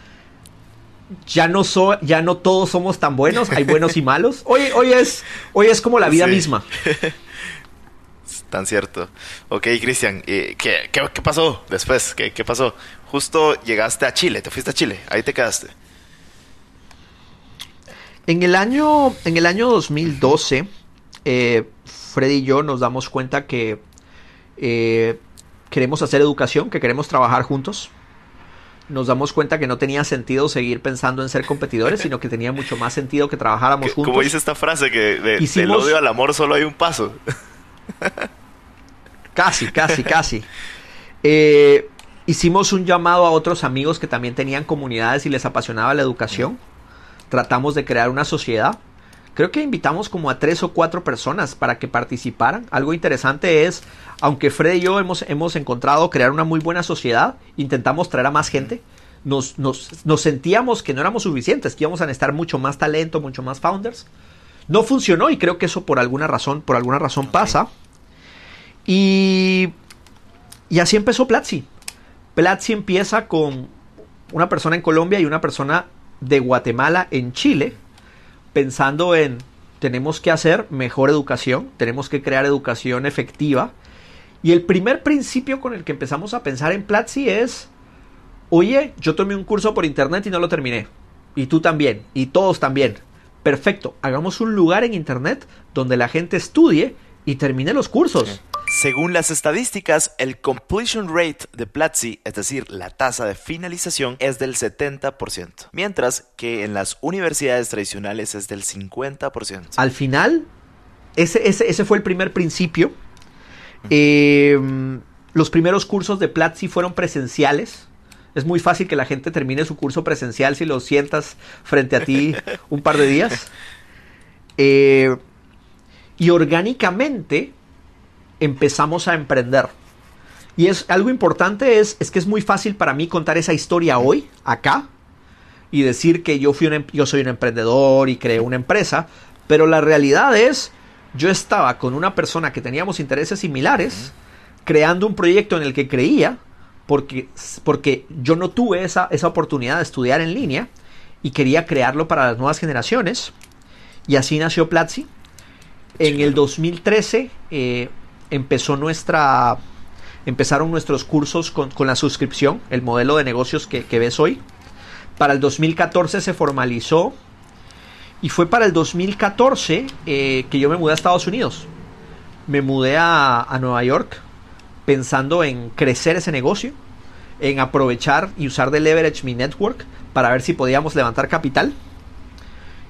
Ya no, so- ya no todos somos tan buenos, hay buenos y malos. Hoy, hoy, es, hoy es como la vida Sí. misma. Tan cierto. Ok, Cristian, eh, ¿qué, qué, qué pasó después? ¿Qué, ¿Qué pasó? Justo llegaste a Chile, te fuiste a Chile, ahí te quedaste. En el año, en el año 2012, eh, Freddy y yo nos damos cuenta que eh, queremos hacer educación, que queremos trabajar juntos. Nos damos cuenta que no tenía sentido seguir pensando en ser competidores, sino que tenía mucho más sentido que trabajáramos juntos. Como dice esta frase que de- del odio al amor solo hay un paso. Casi, casi, casi. Eh, hicimos un llamado a otros amigos que también tenían comunidades y les apasionaba la educación. Tratamos de crear una sociedad. Creo que invitamos como a tres o cuatro personas para que participaran. Algo interesante es, aunque Fred y yo hemos, hemos encontrado crear una muy buena sociedad, intentamos traer a más gente. Nos, nos, nos sentíamos que no éramos suficientes, que íbamos a necesitar mucho más talento, mucho más founders. No funcionó y creo que eso por alguna razón, por alguna razón pasa. Y, y así empezó Platzi. Platzi empieza con una persona en Colombia y una persona de Guatemala en Chile, pensando en tenemos que hacer mejor educación, tenemos que crear educación efectiva. Y el primer principio con el que empezamos a pensar en Platzi es, oye, yo tomé un curso por internet y no lo terminé. Y tú también, y todos también. Perfecto, hagamos un lugar en internet donde la gente estudie y termine los cursos. Según las estadísticas, el completion rate de Platzi, es decir, la tasa de finalización, es del 70%, mientras que en las universidades tradicionales es del 50%. Al final, ese, ese, ese fue el primer principio. Eh, los primeros cursos de Platzi fueron presenciales. Es muy fácil que la gente termine su curso presencial si lo sientas frente a ti un par de días. Eh, y orgánicamente empezamos a emprender. Y es algo importante es, es que es muy fácil para mí contar esa historia hoy, acá, y decir que yo, fui un, em- yo soy un emprendedor y creé una empresa, pero la realidad es, yo estaba con una persona que teníamos intereses similares, creando un proyecto en el que creía, porque, porque yo no tuve esa, esa oportunidad de estudiar en línea y quería crearlo para las nuevas generaciones. Y así nació Platzi. En el 2013 eh, empezó nuestra, empezaron nuestros cursos con, con la suscripción, el modelo de negocios que, que ves hoy. Para el 2014 se formalizó y fue para el 2014 eh, que yo me mudé a Estados Unidos. Me mudé a, a Nueva York pensando en crecer ese negocio, en aprovechar y usar de leverage mi network para ver si podíamos levantar capital.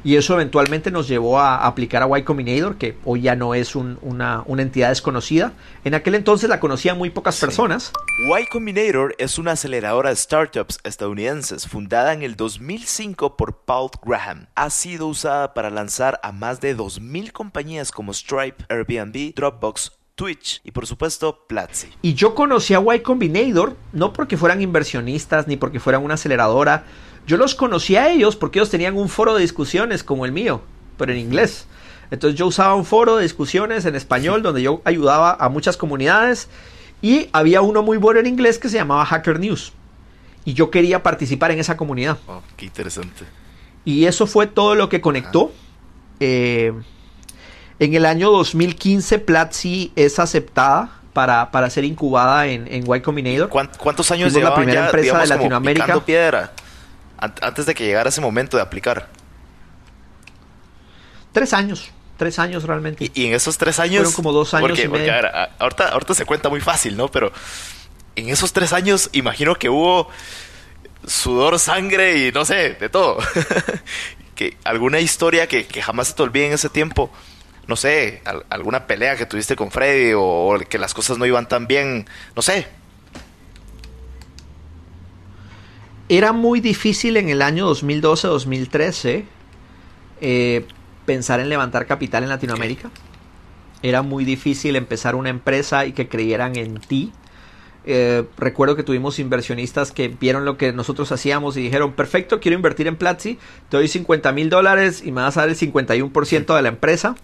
Y eso eventualmente nos llevó a aplicar a Y Combinator, que hoy ya no es un- una, una entidad desconocida. En aquel entonces la conocían muy pocas personas. Y Combinator es una aceleradora de startups estadounidenses fundada en el 2005 por Paul Graham. Ha sido usada para lanzar a más de 2.000 compañías como Stripe, Airbnb, Dropbox, Twitch y por supuesto Platzi. Y yo conocí a Y Combinator no porque fueran inversionistas ni porque fueran una aceleradora. Yo los conocí a ellos porque ellos tenían un foro de discusiones como el mío, pero en inglés. Entonces yo usaba un foro de discusiones en español donde yo ayudaba a muchas comunidades y había uno muy bueno en inglés que se llamaba Hacker News. Y yo quería participar en esa comunidad. Oh, qué interesante. Y eso fue todo lo que conectó. Eh, En el año 2015 Platzi es aceptada para, para ser incubada en, en Y Combinator. ¿Cuántos años Fuimos la primera ya, empresa digamos, de Latinoamérica. piedra an- antes de que llegara ese momento de aplicar? Tres años, tres años realmente. Y, y en esos tres años... Fueron como dos años porque, y porque, medio. a ver, a- ahorita, ahorita se cuenta muy fácil, ¿no? Pero en esos tres años imagino que hubo sudor, sangre y no sé, de todo. que alguna historia que, que jamás se te olvide en ese tiempo. No sé, al- alguna pelea que tuviste con Freddy o, que las cosas no iban tan bien. No sé. Era muy difícil en el año 2012-2013 eh, pensar en levantar capital en Latinoamérica. Era muy difícil empezar una empresa y que creyeran en ti. Eh, recuerdo que tuvimos inversionistas que vieron lo que nosotros hacíamos y dijeron, perfecto, quiero invertir en Platzi, te doy 50 mil dólares y me vas a dar el 51% de la empresa.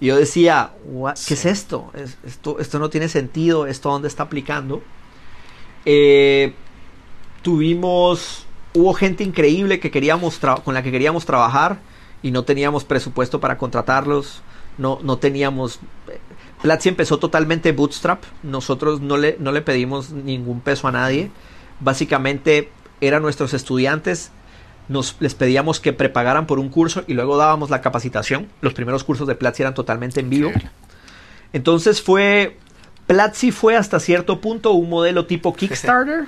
Y yo decía, "What? ¿qué es esto? Es- esto? Esto no tiene sentido, ¿esto dónde está aplicando? Eh, tuvimos, hubo gente increíble que queríamos con la que queríamos trabajar y no teníamos presupuesto para contratarlos, no, no teníamos... Platzi empezó totalmente bootstrap, nosotros no le, no le pedimos ningún peso a nadie, básicamente eran nuestros estudiantes, nos, les pedíamos que prepagaran por un curso y luego dábamos la capacitación, los primeros cursos de Platzi eran totalmente en vivo, entonces fue, Platzi fue hasta cierto punto un modelo tipo Kickstarter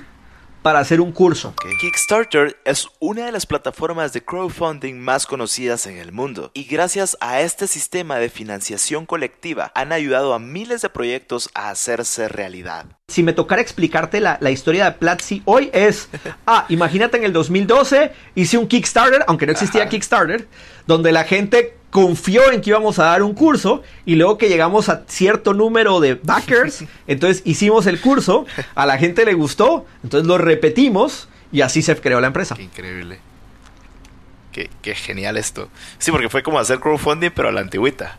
para hacer un curso. Kickstarter es una de las plataformas de crowdfunding más conocidas en el mundo y gracias a este sistema de financiación colectiva han ayudado a miles de proyectos a hacerse realidad. Si me tocara explicarte la, la historia de Platzi hoy es, ah, imagínate en el 2012 hice un Kickstarter, aunque no existía Ajá. Kickstarter, donde la gente confió en que íbamos a dar un curso y luego que llegamos a cierto número de backers, entonces hicimos el curso, a la gente le gustó, entonces lo repetimos y así se creó la empresa. Qué increíble. Qué, qué genial esto. Sí, porque fue como hacer crowdfunding pero a la antigüita.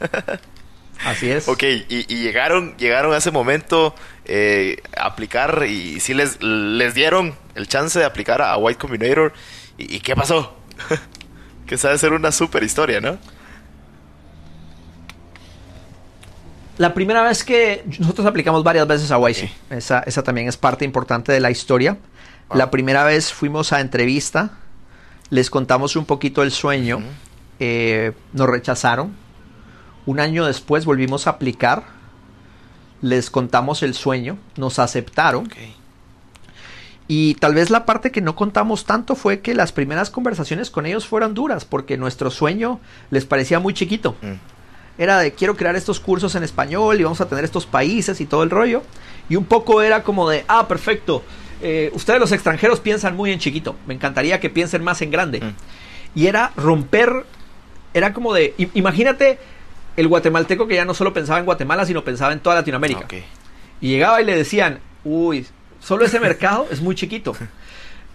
Así es. Ok, y, y llegaron, llegaron a ese momento eh, a aplicar y sí les, les dieron el chance de aplicar a White Combinator. ¿Y, y qué pasó? que sabe ser una super historia, ¿no? La primera vez que nosotros aplicamos varias veces a YC, esa, esa también es parte importante de la historia. Wow. La primera vez fuimos a entrevista, les contamos un poquito el sueño, eh, nos rechazaron. Un año después volvimos a aplicar, les contamos el sueño, nos aceptaron. Ok. Y tal vez la parte que no contamos tanto fue que las primeras conversaciones con ellos fueron duras, porque nuestro sueño les parecía muy chiquito. Mm. Era de quiero crear estos cursos en español y vamos a tener estos países y todo el rollo. Y un poco era como de, ah, perfecto. eh, ustedes los extranjeros piensan muy en chiquito. Me encantaría que piensen más en grande. Mm. Y era romper, era como de, imagínate el guatemalteco que ya no solo pensaba en Guatemala, sino pensaba en toda Latinoamérica. Ok. Y llegaba y le decían, uy, solo ese mercado es muy chiquito.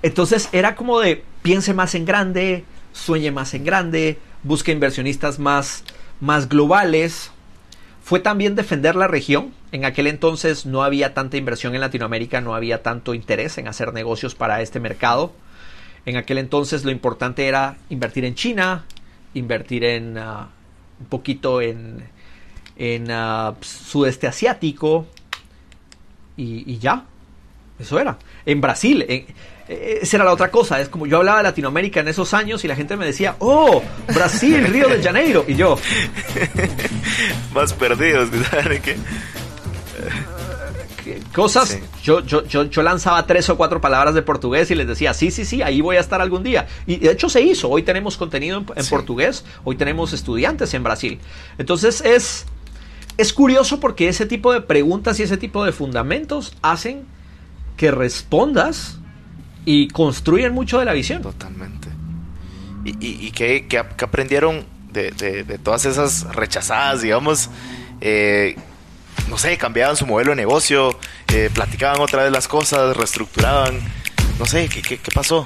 Entonces era como de, piense más en grande, sueñe más en grande, busque inversionistas más, más globales. Fue también defender la región. En aquel entonces no había tanta inversión en Latinoamérica, no había tanto interés en hacer negocios para este mercado. En aquel entonces lo importante era invertir en China, invertir en ah, un poquito en, en ah, sudeste asiático y, y ya. Eso era. En Brasil, en- eh, esa era la otra cosa. Es como yo hablaba de Latinoamérica en esos años y la gente me decía, oh, Brasil, Río de Janeiro. Y yo, Más perdidos, ¿saben qué? ¿qué cosas. Sí. Yo, yo, yo, yo lanzaba tres o cuatro palabras de portugués y les decía, sí, sí, sí, ahí voy a estar algún día. Y de hecho se hizo. Hoy tenemos contenido en, en Sí. portugués, hoy tenemos estudiantes en Brasil. Entonces es, es curioso porque ese tipo de preguntas y ese tipo de fundamentos hacen que respondas y construyen mucho de la visión. Totalmente. ¿Y, y, qué, qué ap- qué aprendieron de, de- todas esas rechazadas, digamos? Eh, no sé, cambiaban su modelo de negocio, eh, platicaban otra vez las cosas, reestructuraban. No sé, ¿qué, qué, qué pasó?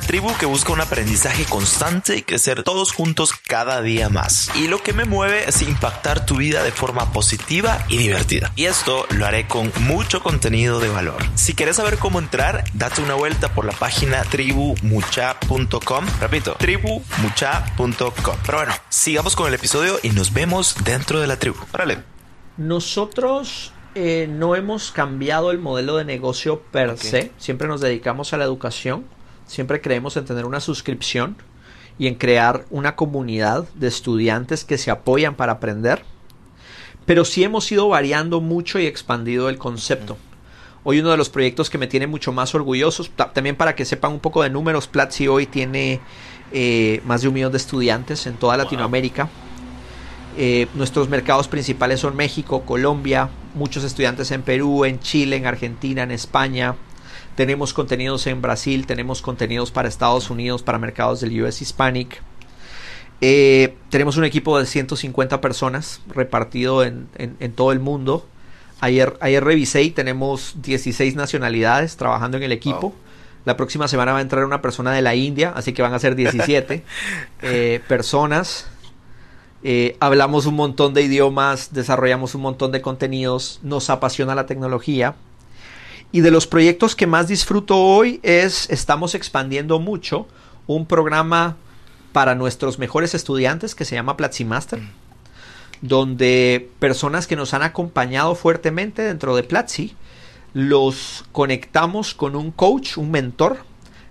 Tribu que busca un aprendizaje constante y crecer todos juntos cada día más. Y lo que me mueve es impactar tu vida de forma positiva y divertida. Y esto lo haré con mucho contenido de valor. Si quieres saber cómo entrar, date una vuelta por la página tribumucha.com. Repito, tribumucha.com. Pero bueno, sigamos con el episodio y nos vemos dentro de la tribu. Órale. Nosotros eh, no hemos cambiado el modelo de negocio per se. Siempre nos dedicamos a la educación. Siempre creemos en tener una suscripción y en crear una comunidad de estudiantes que se apoyan para aprender. Pero sí hemos ido variando mucho y expandido el concepto. Hoy uno de los proyectos que me tiene mucho más orgullosos, ta- también para que sepan un poco de números, Platzi hoy tiene eh, más de un millón de estudiantes en toda Latinoamérica. Eh, nuestros mercados principales son México, Colombia, muchos estudiantes en Perú, en Chile, en Argentina, en España. Tenemos contenidos en Brasil, tenemos contenidos para Estados Unidos, para mercados del US Hispanic. Eh, tenemos un equipo de 150 personas repartido en, en- en todo el mundo. Ayer, ayer revisé y tenemos 16 nacionalidades trabajando en el equipo. La próxima semana va a entrar una persona de la India, así que van a ser 17 eh, personas. Eh, hablamos un montón de idiomas, desarrollamos un montón de contenidos, nos apasiona la tecnología. Y de los proyectos que más disfruto hoy es, estamos expandiendo mucho un programa para nuestros mejores estudiantes que se llama Platzi Master, donde personas que nos han acompañado fuertemente dentro de Platzi, los conectamos con un coach, un mentor,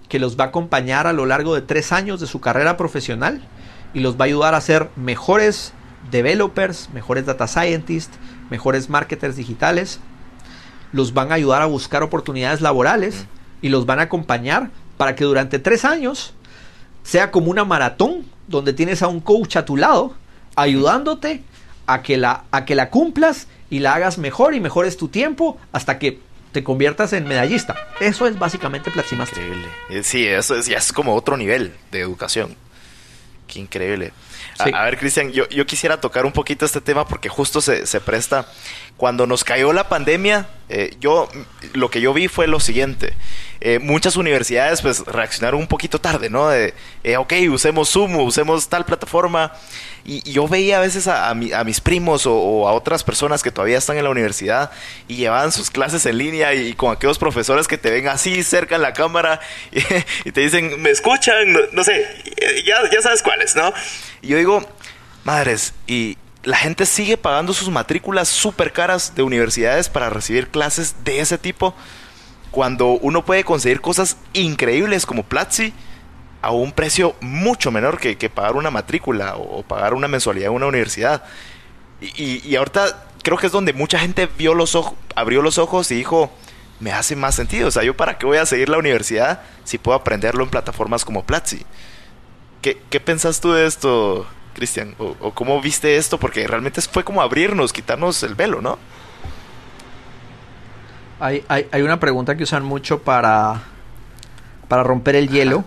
que los va a acompañar a lo largo de tres años de su carrera profesional y los va a ayudar a ser mejores developers, mejores data scientists, mejores marketers digitales. Los van a ayudar a buscar oportunidades laborales y los van a acompañar para que durante tres años sea como una maratón donde tienes a un coach a tu lado ayudándote a que la, a que la cumplas y la hagas mejor y mejores tu tiempo hasta que te conviertas en medallista. Eso es básicamente Platzi Master. Increíble. Eh, Sí, eso es, ya es como otro nivel de educación. Qué increíble. A ver, Cristian, yo, yo quisiera tocar un poquito este tema porque justo se, se presta. Cuando nos cayó la pandemia, eh, yo lo que yo vi fue lo siguiente. Eh, muchas universidades pues reaccionaron un poquito tarde, ¿no? De, eh, ok, usemos Zoom, usemos tal plataforma. Y, y yo veía a veces a, a mi- a mis primos o, o a otras personas que todavía están en la universidad y llevaban sus clases en línea y, con aquellos profesores que te ven así cerca en la cámara y, y te dicen, me escuchan, no, no sé, ya, ya sabes cuáles, ¿no? Y yo digo, madres, y la gente sigue pagando sus matrículas súper caras de universidades para recibir clases de ese tipo cuando uno puede conseguir cosas increíbles como Platzi a un precio mucho menor que, que pagar una matrícula o, pagar una mensualidad en una universidad. Y, y- y ahorita creo que es donde mucha gente vio los ojos, abrió los ojos y dijo, me hace más sentido. O sea, yo para qué voy a seguir la universidad si puedo aprenderlo en plataformas como Platzi. ¿Qué, qué pensás tú de esto, Cristian? O, o cómo viste esto? Porque realmente fue como abrirnos, quitarnos el velo, ¿no? Hay, hay, hay una pregunta que usan mucho para, para romper el hielo,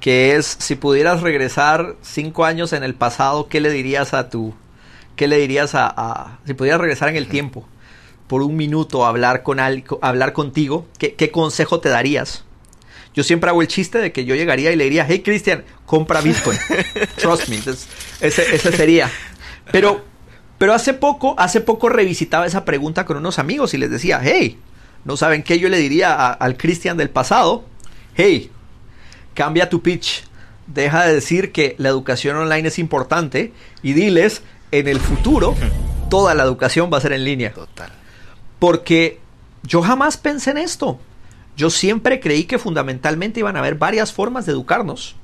que es si pudieras regresar cinco años en el pasado, ¿qué le dirías a tu, qué le dirías a, a- si pudieras regresar en el tiempo por un minuto a hablar con al- a hablar contigo, ¿qué, qué consejo te darías? Yo siempre hago el chiste de que yo llegaría y le diría, hey Cristian, compra Bitcoin. Trust me. Entonces, ese, ese sería. Pero, pero hace poco, hace poco revisitaba esa pregunta con unos amigos y les decía, hey, ¿no saben qué yo le diría a- al Cristian del pasado? Hey, cambia tu pitch. Deja de decir que la educación online es importante y diles, en el futuro, toda la educación va a ser en línea. Total. Porque yo jamás pensé en esto. Yo siempre creí que fundamentalmente iban a haber varias formas de educarnos.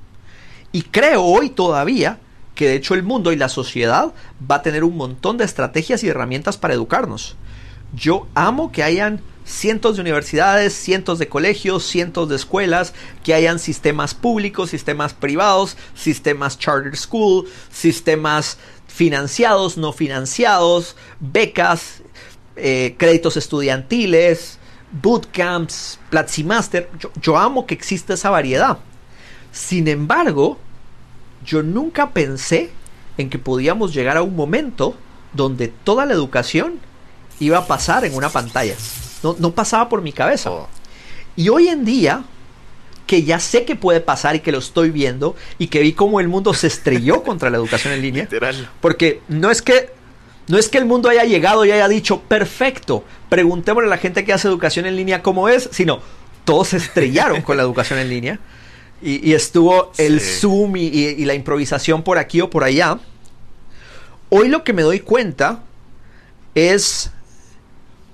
Y creo hoy todavía que de hecho el mundo y la sociedad va a tener un montón de estrategias y herramientas para educarnos. Yo amo que hayan cientos de universidades, cientos de colegios, cientos de escuelas, que hayan sistemas públicos, sistemas privados, sistemas charter school, sistemas financiados, no financiados, becas, eh, créditos estudiantiles, bootcamps, Platzi Master. Yo, yo amo que exista esa variedad. Sin embargo, yo nunca pensé en que podíamos llegar a un momento donde toda la educación iba a pasar en una pantalla. No, no pasaba por mi cabeza. Oh. Y hoy en día, que ya sé que puede pasar y que lo estoy viendo, y que vi cómo el mundo se estrelló contra la educación en línea, Literal. porque no es que no es que el mundo haya llegado y haya dicho, perfecto, preguntémosle a la gente que hace educación en línea cómo es, sino todos se estrellaron con la educación en línea. Y, y estuvo el Sí. Zoom y, y- y la improvisación por aquí o por allá. Hoy lo que me doy cuenta es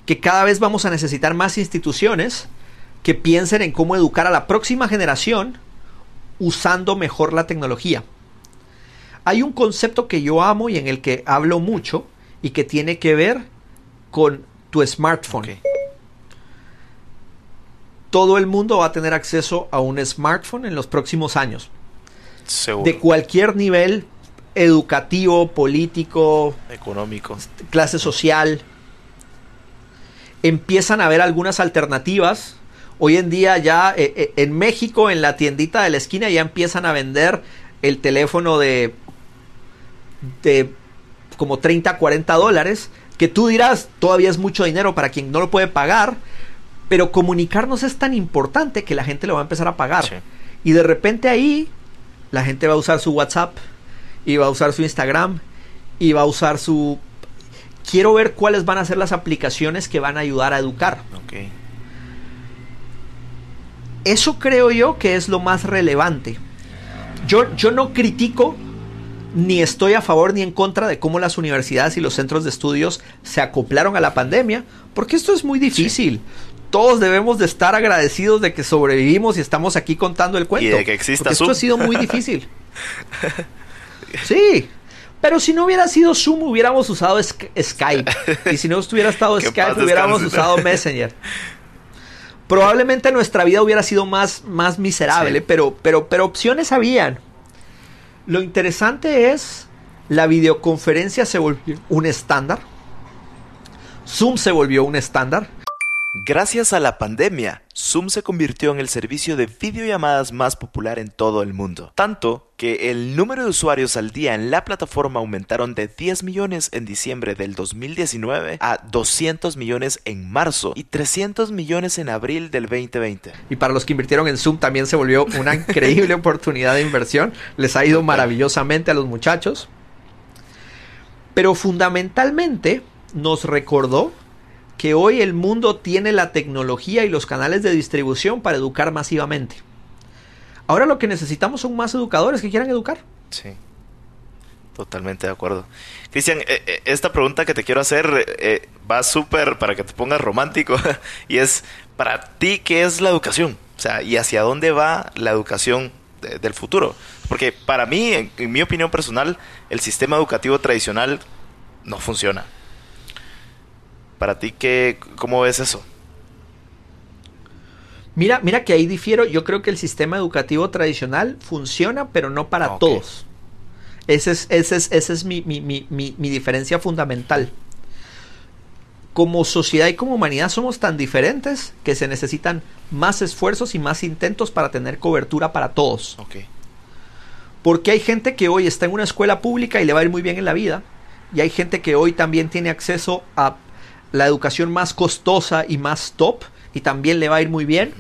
que cada vez vamos a necesitar más instituciones que piensen en cómo educar a la próxima generación usando mejor la tecnología. Hay un concepto que yo amo y en el que hablo mucho y que tiene que ver con tu smartphone. Todo el mundo va a tener acceso a un smartphone en los próximos años. Seguro. De cualquier nivel educativo, político, Económico. clase social. Empiezan a haber algunas alternativas. Hoy en día ya eh, eh, en México, en la tiendita de la esquina, ya empiezan a vender el teléfono de, de como 30, 40 dólares. Que tú dirás, todavía es mucho dinero para quien no lo puede pagar. Pero comunicarnos es tan importante que la gente lo va a empezar a pagar. Sí. Y de repente ahí la gente va a usar su WhatsApp, y va a usar su Instagram, y va a usar su... Quiero ver cuáles van a ser las aplicaciones que van a ayudar a educar. Ok. Eso creo yo que es lo más relevante. Yo, yo no critico ni estoy a favor ni en contra de cómo las universidades y los centros de estudios se acoplaron a la pandemia, porque esto es muy difícil. Todos debemos de estar agradecidos de que sobrevivimos y estamos aquí contando el cuento. de que exista porque esto Zoom. ha sido muy difícil. Sí. Pero si no hubiera sido Zoom, hubiéramos usado Sk- Skype. Y si no hubiera estado Skype, hubiéramos usado Messenger. Probablemente nuestra vida hubiera sido más, más miserable, Sí. pero, pero, pero opciones habían. Lo interesante es, la videoconferencia se volvió un estándar. Zoom se volvió un estándar. Gracias a la pandemia, Zoom se convirtió en el servicio de videollamadas más popular en todo el mundo. Tanto que el número de usuarios al día en la plataforma aumentaron de 10 millones en diciembre del 2019 a 200 millones en marzo y 300 millones en abril del 2020. Y para los que invirtieron en Zoom también se volvió una increíble oportunidad de inversión. Les ha ido maravillosamente a los muchachos. Pero fundamentalmente nos recordó que hoy el mundo tiene la tecnología y los canales de distribución para educar masivamente. Ahora lo que necesitamos son más educadores que quieran educar. Sí. Totalmente de acuerdo. Cristian, eh, eh, esta pregunta que te quiero hacer eh, va súper para que te pongas romántico y es, para ti, ¿qué es la educación? O sea, ¿y hacia dónde va la educación de- del futuro? Porque para mí, en mi opinión personal, el sistema educativo tradicional no funciona. Para ti, ¿qué, ¿cómo ves eso? Mira, mira que ahí difiero. Yo creo que el sistema educativo tradicional funciona, pero no para Ok. todos. Esa es, ese es, ese es mi, mi- mi- mi- mi diferencia fundamental. Como sociedad y como humanidad somos tan diferentes que se necesitan más esfuerzos y más intentos para tener cobertura para todos. Ok. Porque hay gente que hoy está en una escuela pública y le va a ir muy bien en la vida. Y hay gente que hoy también tiene acceso a la educación más costosa y más top y también le va a ir muy bien.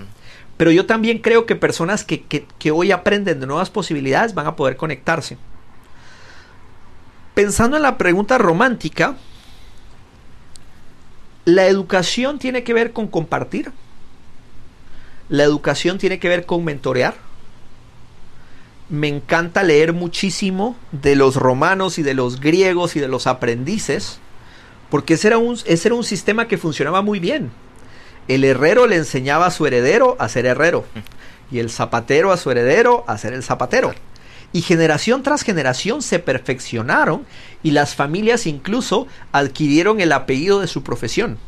Pero yo también creo que personas que, que- que hoy aprenden de nuevas posibilidades van a poder conectarse. Pensando en la pregunta romántica, la educación tiene que ver con compartir. La educación tiene que ver con mentorear me encanta leer muchísimo de los romanos y de los griegos y de los aprendices, porque ese era un, ese era un sistema que funcionaba muy bien. El herrero le enseñaba a su heredero a ser herrero, y el zapatero a su heredero a ser el zapatero. Y generación tras generación se perfeccionaron y las familias incluso adquirieron el apellido de su profesión.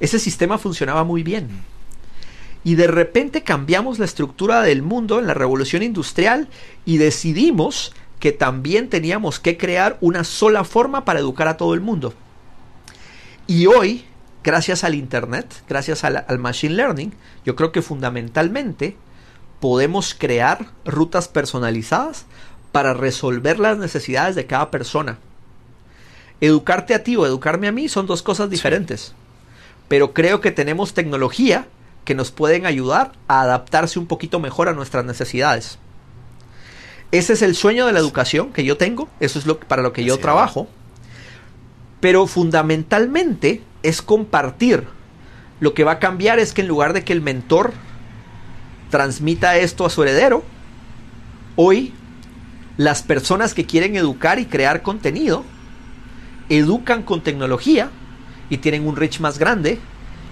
Ese sistema funcionaba muy bien y de repente cambiamos la estructura del mundo en la revolución industrial y decidimos que también teníamos que crear una sola forma para educar a todo el mundo. Y hoy gracias al Internet, gracias al, al Machine Learning, yo creo que fundamentalmente podemos crear rutas personalizadas para resolver las necesidades de cada persona. Educarte a ti o educarme a mí son dos cosas diferentes. Pero creo que tenemos tecnología que nos pueden ayudar a adaptarse un poquito mejor a nuestras necesidades. Ese es el sueño de la educación que yo tengo, eso es lo, para lo que yo trabajo. Pero fundamentalmente es compartir. Lo que va a cambiar es que en lugar de que el mentor transmita esto a su heredero, hoy las personas que quieren educar y crear contenido educan con tecnología y tienen un reach más grande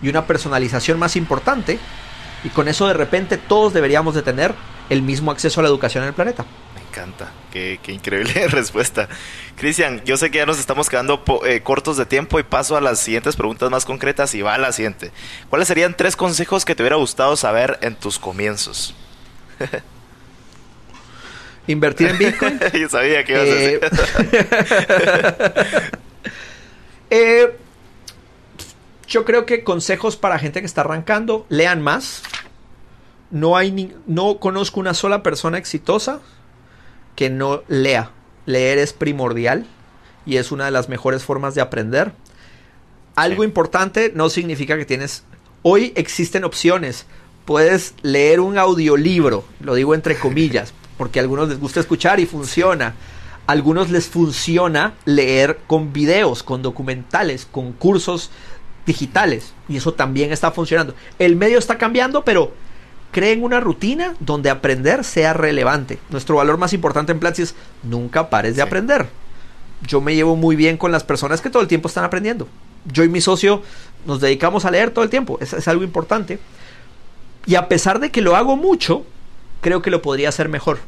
y una personalización más importante y con eso de repente todos deberíamos de tener el mismo acceso a la educación en el planeta. Encanta. Qué, qué increíble respuesta. Cristian, yo sé que ya nos estamos quedando eh, cortos de tiempo y paso a las siguientes preguntas más concretas y va a la siguiente. ¿Cuáles serían tres consejos que te hubiera gustado saber en tus comienzos? Invertir en Bitcoin. yo sabía que ibas a Eh, decir. eh, yo creo que consejos para gente que está arrancando, lean más. No hay ni- no conozco una sola persona exitosa que no lea. Leer es primordial y es una de las mejores formas de aprender. Algo Sí. importante no significa que tienes hoy existen opciones. Puedes leer un audiolibro, lo digo entre comillas, porque a algunos les gusta escuchar y funciona. A algunos les funciona leer con videos, con documentales, con cursos digitales. Y eso también está funcionando. El medio está cambiando, pero creen una rutina donde aprender sea relevante. Nuestro valor más importante en Platzi es nunca pares de Sí. aprender. Yo me llevo muy bien con las personas que todo el tiempo están aprendiendo. Yo y mi socio nos dedicamos a leer todo el tiempo. Es, es algo importante. Y a pesar de que lo hago mucho, creo que lo podría hacer mejor.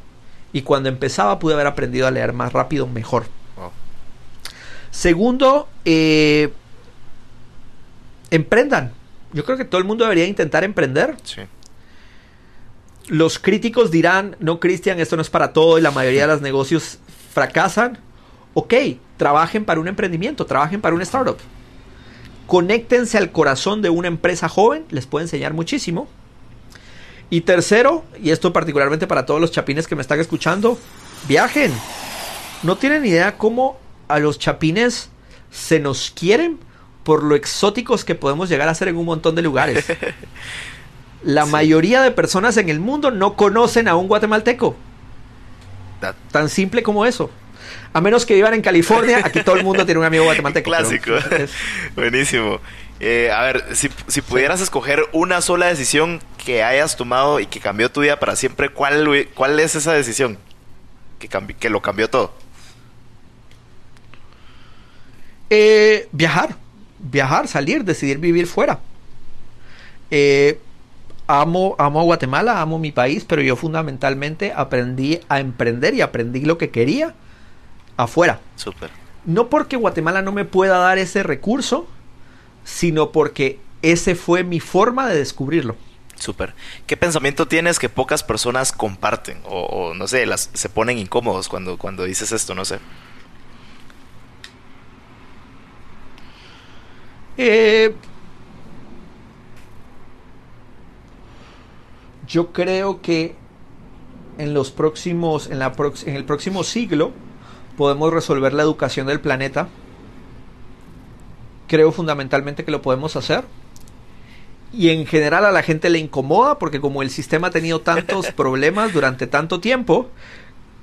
Y cuando empezaba pude haber aprendido a leer más rápido, mejor. Wow. Segundo, eh, emprendan. Yo creo que todo el mundo debería intentar emprender. Sí. Los críticos dirán, no, Cristian, esto no es para todo y la mayoría de los negocios fracasan. Ok, trabajen para un emprendimiento, trabajen para un startup. Conéctense al corazón de una empresa joven, les puede enseñar muchísimo. Y tercero, y esto particularmente para todos los chapines que me están escuchando, viajen. No tienen idea cómo a los chapines se nos quieren por lo exóticos que podemos llegar a ser en un montón de lugares. La Sí. mayoría de personas en el mundo no conocen a un guatemalteco. Tan simple como eso. A menos que vivan en California, aquí todo el mundo tiene un amigo guatemalteco. Clásico. es- Buenísimo. Eh, a ver, si, si pudieras escoger una sola decisión que hayas tomado y que cambió tu vida para siempre, ¿cuál, cuál es esa decisión? Que, que lo cambió todo. Eh, viajar, viajar, salir, decidir vivir fuera. Eh, amo, amo a Guatemala, amo mi país, pero yo fundamentalmente aprendí a emprender y aprendí lo que quería afuera. Súper. No porque Guatemala no me pueda dar ese recurso, sino porque ese fue mi forma de descubrirlo. Súper. ¿Qué pensamiento tienes que pocas personas comparten? O, o, no sé, las, se ponen incómodos cuando, cuando dices esto, no sé. Eh, yo creo que en los próximos, en, la prox- en el próximo siglo, podemos resolver la educación del planeta. Creo fundamentalmente que lo podemos hacer. Y en general a la gente le incomoda porque como el sistema ha tenido tantos problemas durante tanto tiempo,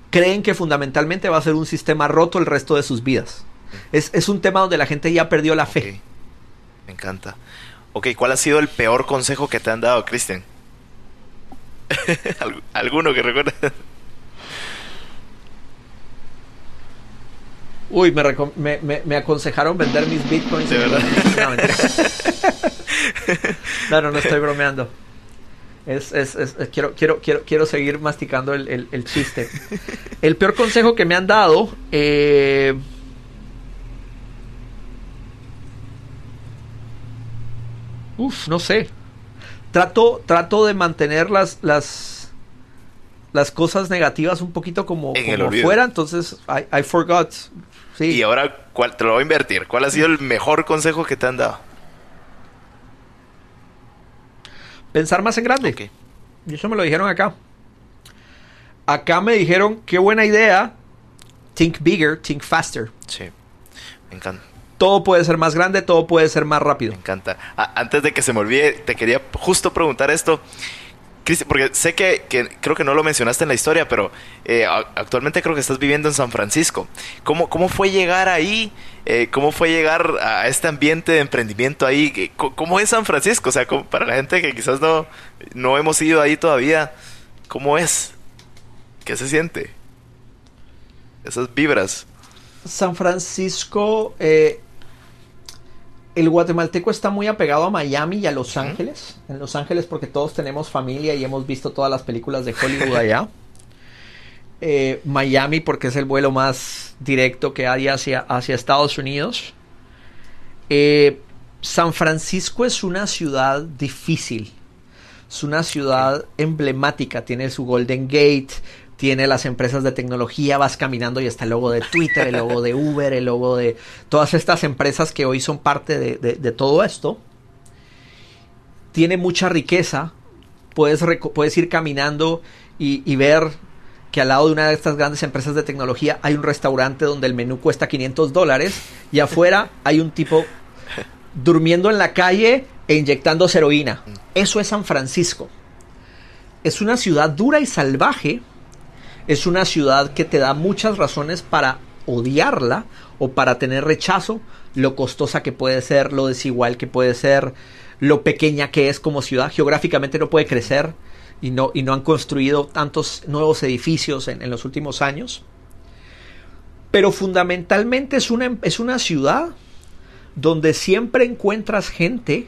creen que fundamentalmente va a ser un sistema roto el resto de sus vidas. Es, es un tema donde la gente ya perdió la fe. Me encanta. Ok, ¿cuál ha sido el peor consejo que te han dado, Cristian? Algu- ¿Alguno que recuerdes? Uy, me, me, me- me aconsejaron vender mis bitcoins. ¿De verdad? No, no, estoy bromeando. Es, es- es- es- quiero, quiero, quiero, quiero seguir masticando el, el- el chiste. El peor consejo que me han dado. eh, Uf, no sé trato, trato de mantener las, las, las cosas negativas un poquito como, como fuera, entonces I, I forgot. Y ahora ¿cuál, te lo voy a invertir. ¿Cuál ha sido el mejor consejo que te han dado? Pensar más en grande. Okay. Y eso me lo dijeron acá. Acá me dijeron, qué buena idea. Think bigger, think faster. Sí, me encanta. Todo puede ser más grande, todo puede ser más rápido. Me encanta. Antes de que se me olvide, te quería justo preguntar esto. Cristian, porque sé que, creo que no lo mencionaste en la historia, pero eh, actualmente creo que estás viviendo en San Francisco. ¿Cómo, cómo fue llegar ahí? Eh, ¿Cómo fue llegar a este ambiente de emprendimiento ahí? ¿Cómo es San Francisco? O sea, para la gente que quizás no, no hemos ido ahí todavía, ¿cómo es? ¿Qué se siente? Esas vibras. San Francisco, eh, el guatemalteco está muy apegado a Miami y a Los Ángeles. En Los Ángeles porque todos tenemos familia y hemos visto todas las películas de Hollywood allá. Eh, Miami porque es el vuelo más directo que hay hacia, hacia Estados Unidos. Eh, San Francisco es una ciudad difícil. Es una ciudad emblemática. Tiene su Golden Gate, tiene las empresas de tecnología, vas caminando y está el logo de Twitter, el logo de Uber, el logo de todas estas empresas que hoy son parte de, todo esto. Tiene mucha riqueza, puedes, puedes ir caminando y, ver que al lado de una de estas grandes empresas de tecnología hay un restaurante donde el menú cuesta 500 dólares y afuera hay un tipo durmiendo en la calle e inyectando heroína. Eso es San Francisco. Es una ciudad dura y salvaje es una ciudad que te da muchas razones para odiarla o para tener rechazo, lo costosa que puede ser, lo desigual que puede ser, lo pequeña que es como ciudad, geográficamente no puede crecer y no, y no han construido tantos nuevos edificios en, los últimos años. Pero fundamentalmente es una, es una ciudad donde siempre encuentras gente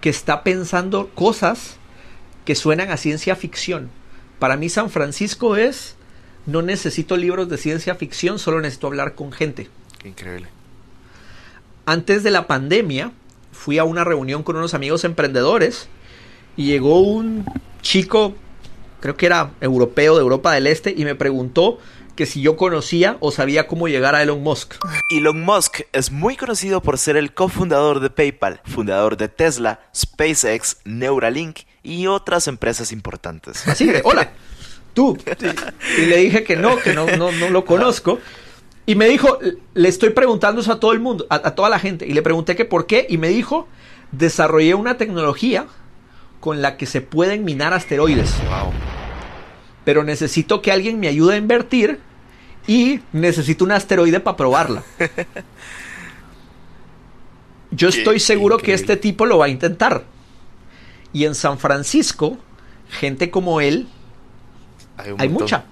que está pensando cosas que suenan a ciencia ficción. Para mí San Francisco es no necesito libros de ciencia ficción, solo necesito hablar con gente. increíble. Antes de la pandemia, fui a una reunión con unos amigos emprendedores y llegó un chico, creo que era europeo de Europa del Este, y me preguntó que si yo conocía o sabía cómo llegar a Elon Musk. Elon Musk es muy conocido por ser el cofundador de PayPal, fundador de Tesla, SpaceX, Neuralink y otras empresas importantes. Así que, hola. tú. Y le dije que no, que no, no, no lo conozco. Y me dijo, le estoy preguntando eso a todo el mundo, a, toda la gente. Y le pregunté que por qué. Y me dijo, desarrollé una tecnología con la que se pueden minar asteroides. Pero necesito que alguien me ayude a invertir y necesito un asteroide para probarla. Yo estoy seguro que este tipo lo va a intentar. Y en San Francisco, gente como él hay, mucha.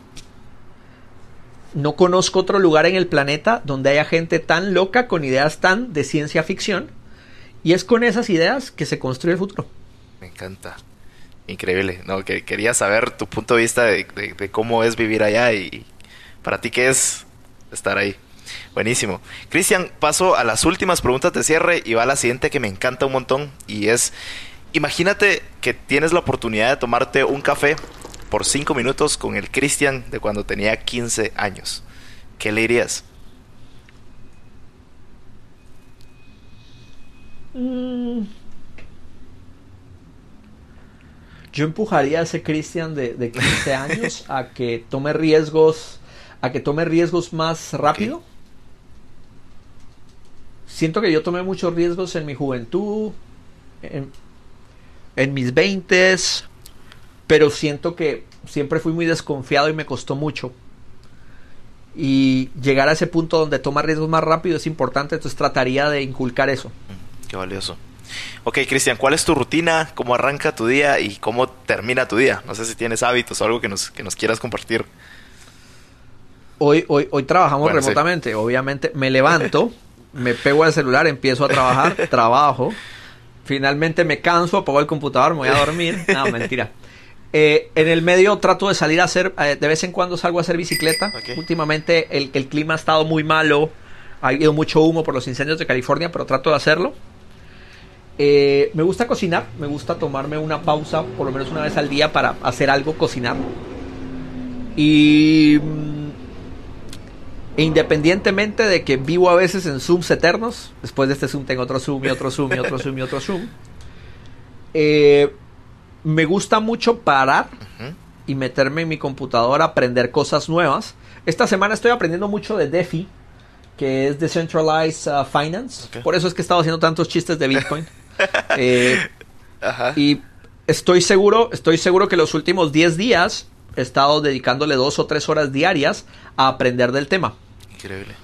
No conozco otro lugar en el planeta donde haya gente tan loca con ideas tan de ciencia ficción. Y es con esas ideas que se construye el futuro. Me encanta. Increíble. No, que quería saber tu punto de vista de, de, cómo es vivir allá y para ti qué es estar ahí. Buenísimo. Cristian, paso a las últimas preguntas de cierre y va a la siguiente que me encanta un montón y es, imagínate que tienes la oportunidad de tomarte un café por cinco minutos con el Cristian de cuando tenía 15 años. ¿Qué le dirías? Mm. Yo empujaría a ese Cristian de, de, 15 años a que tome riesgos, a que tome riesgos más rápido. Siento que yo tomé muchos riesgos en mi juventud, en, en mis 20 pero siento que siempre fui muy desconfiado y me costó mucho. Y llegar a ese punto donde toma riesgos más rápido es importante, entonces trataría de inculcar eso. Mm, qué valioso. Ok, Cristian, ¿cuál es tu rutina? ¿Cómo arranca tu día y cómo termina tu día? No sé si tienes hábitos o algo que nos, que nos quieras compartir. Hoy, hoy, hoy trabajamos remotamente, obviamente. Me levanto, me pego al celular, empiezo a trabajar, trabajo. Finalmente me canso, apago el computador, me voy a dormir. No, mentira. Eh, en el medio trato de salir a hacer, eh, de vez en cuando salgo a hacer bicicleta. Últimamente el, el, clima ha estado muy malo, ha habido mucho humo por los incendios de California, pero trato de hacerlo. Eh, me gusta cocinar, me gusta tomarme una pausa por lo menos una vez al día para hacer algo, cocinar. Y mm, e independientemente de que vivo a veces en Zooms eternos, después de este Zoom tengo otro Zoom y otro Zoom y otro Zoom y otro Zoom. Eh, me gusta mucho parar y meterme en mi computadora a aprender cosas nuevas. Esta semana estoy aprendiendo mucho de DeFi, que es Decentralized uh, Finance. Por eso es que he estado haciendo tantos chistes de Bitcoin. Eh, Ajá. y estoy seguro, estoy seguro que los últimos 10 días he estado dedicándole dos o tres horas diarias a aprender del tema. Increíble.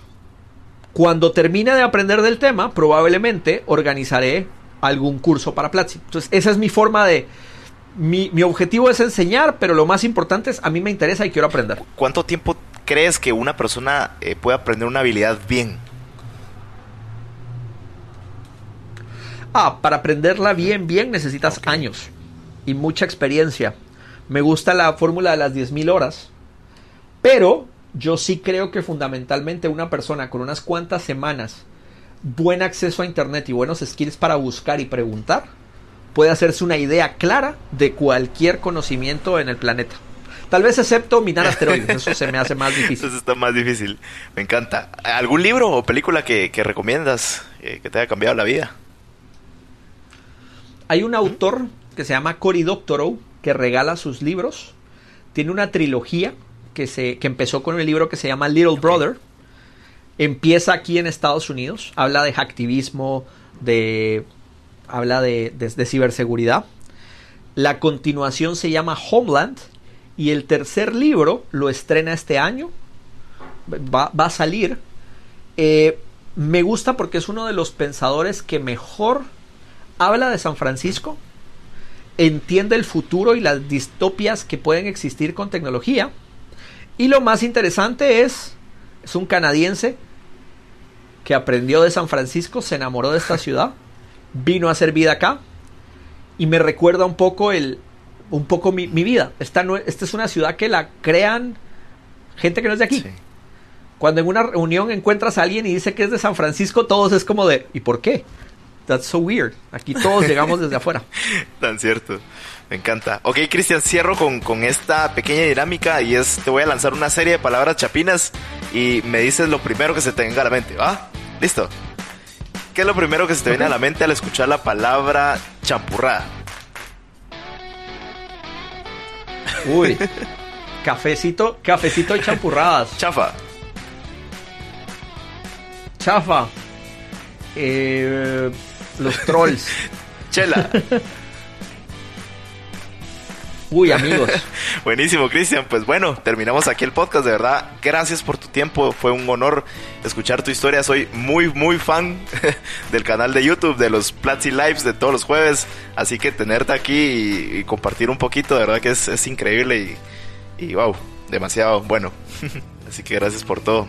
Cuando termine de aprender del tema, probablemente organizaré algún curso para Platzi. Entonces, esa es mi forma de... Mi, mi objetivo es enseñar, pero lo más importante es a mí me interesa y quiero aprender. ¿Cuánto tiempo crees que una persona eh, puede aprender una habilidad bien? Ah, para aprenderla bien, bien necesitas años y mucha experiencia. Me gusta la fórmula de las 10.000 horas, pero yo sí creo que fundamentalmente una persona con unas cuantas semanas, buen acceso a Internet y buenos skills para buscar y preguntar, puede hacerse una idea clara de cualquier conocimiento en el planeta. Tal vez excepto minar asteroides, eso se me hace más difícil. Entonces está más difícil. Me encanta. ¿Algún libro o película que, que recomiendas eh, que te haya cambiado la vida? Hay un autor que se llama Cory Doctorow que regala sus libros. Tiene una trilogía que, se, que empezó con el libro que se llama Little Brother. Empieza aquí en Estados Unidos. Habla de hacktivismo, de, habla de, de- ciberseguridad. La continuación se llama Homeland. Y el tercer libro lo estrena este año. Va, va a salir. Eh, me gusta porque es uno de los pensadores que mejor habla de San Francisco, entiende el futuro y las distopias que pueden existir con tecnología. Y lo más interesante es, es un canadiense que aprendió de San Francisco, se enamoró de esta ciudad, vino a hacer vida acá y me recuerda un poco el un poco mi, mi vida. Esta, no, esta es una ciudad que la crean gente que no es de aquí. Sí. Cuando en una reunión encuentras a alguien y dice que es de San Francisco, todos es como de ¿y por qué? That's so weird. Aquí todos llegamos desde afuera. Tan cierto. Me encanta. Ok, Cristian, cierro con, con esta pequeña dinámica y es, te voy a lanzar una serie de palabras chapinas y me dices lo primero que se te venga a la mente, ¿va? ¿Listo? ¿Qué es lo primero que se te viene a la mente al escuchar la palabra champurrada? Uy. Cafecito, cafecito y champurradas. Chafa. Chafa. Eh, los trolls. Chela. Uy, amigos. Buenísimo, Cristian. Pues bueno, terminamos aquí el podcast. De verdad, gracias por tu tiempo. Fue un honor escuchar tu historia. Soy muy, muy fan del canal de YouTube, de los Platzi Lives de todos los jueves. Así que tenerte aquí y, compartir un poquito, de verdad que es, es increíble y wow, demasiado bueno. Así que gracias por todo.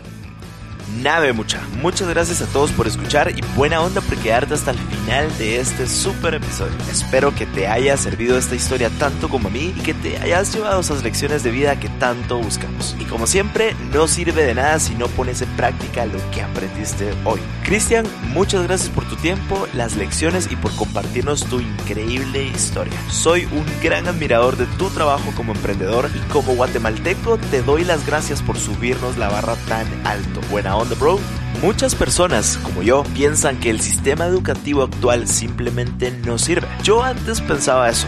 Nave mucha. Muchas gracias a todos por escuchar y buena onda por quedarte hasta el final de este super episodio. Espero que te haya servido esta historia tanto como a mí y que te hayas llevado esas lecciones de vida que tanto buscamos. Y como siempre, no sirve de nada si no pones en práctica lo que aprendiste hoy. Cristian, muchas gracias por tu tiempo, las lecciones y por compartirnos tu increíble historia. Soy un gran admirador de tu trabajo como emprendedor y como guatemalteco te doy las gracias por subirnos la barra tan alto. Buena onda, bro. Muchas personas, como yo, piensan que el sistema educativo actual simplemente no sirve. Yo antes pensaba eso.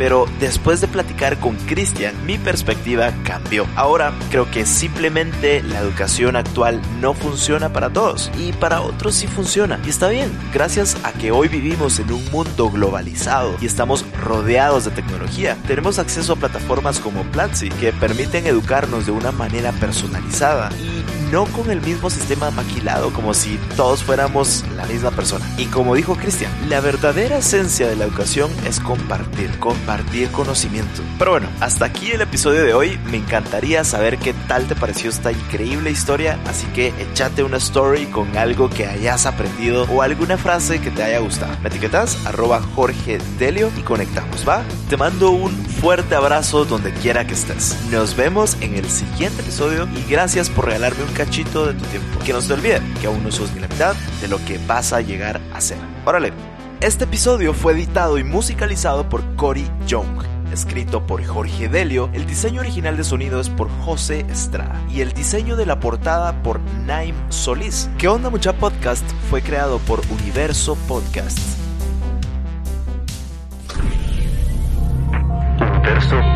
Pero después de platicar con Cristian, mi perspectiva cambió. Ahora creo que simplemente la educación actual no funciona para todos y para otros sí funciona. Y está bien, gracias a que hoy vivimos en un mundo globalizado y estamos rodeados de tecnología, tenemos acceso a plataformas como Platzi que permiten educarnos de una manera personalizada y no con el mismo sistema maquilado como si todos fuéramos la misma persona. Y como dijo Cristian, la verdadera esencia de la educación es compartir, compartir conocimiento. Pero bueno, hasta aquí el episodio de hoy. Me encantaría saber qué tal te pareció esta increíble historia, así que échate una story con algo que hayas aprendido o alguna frase que te haya gustado. Me etiquetas arroba Jorge Delio y conectamos, ¿va? Te mando un fuerte abrazo donde quiera que estés. Nos vemos en el siguiente episodio y gracias por regalarme un cachito de tu tiempo. Que no se te olvide que aún no sos ni la mitad de lo que vas a llegar a ser. Órale. Este episodio fue editado y musicalizado por Cory Young. Escrito por Jorge Delio, el diseño original de sonido es por José Estrada y el diseño de la portada por Naim Solís. ¿Qué onda mucha podcast? Fue creado por Universo Podcasts.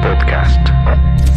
Podcast.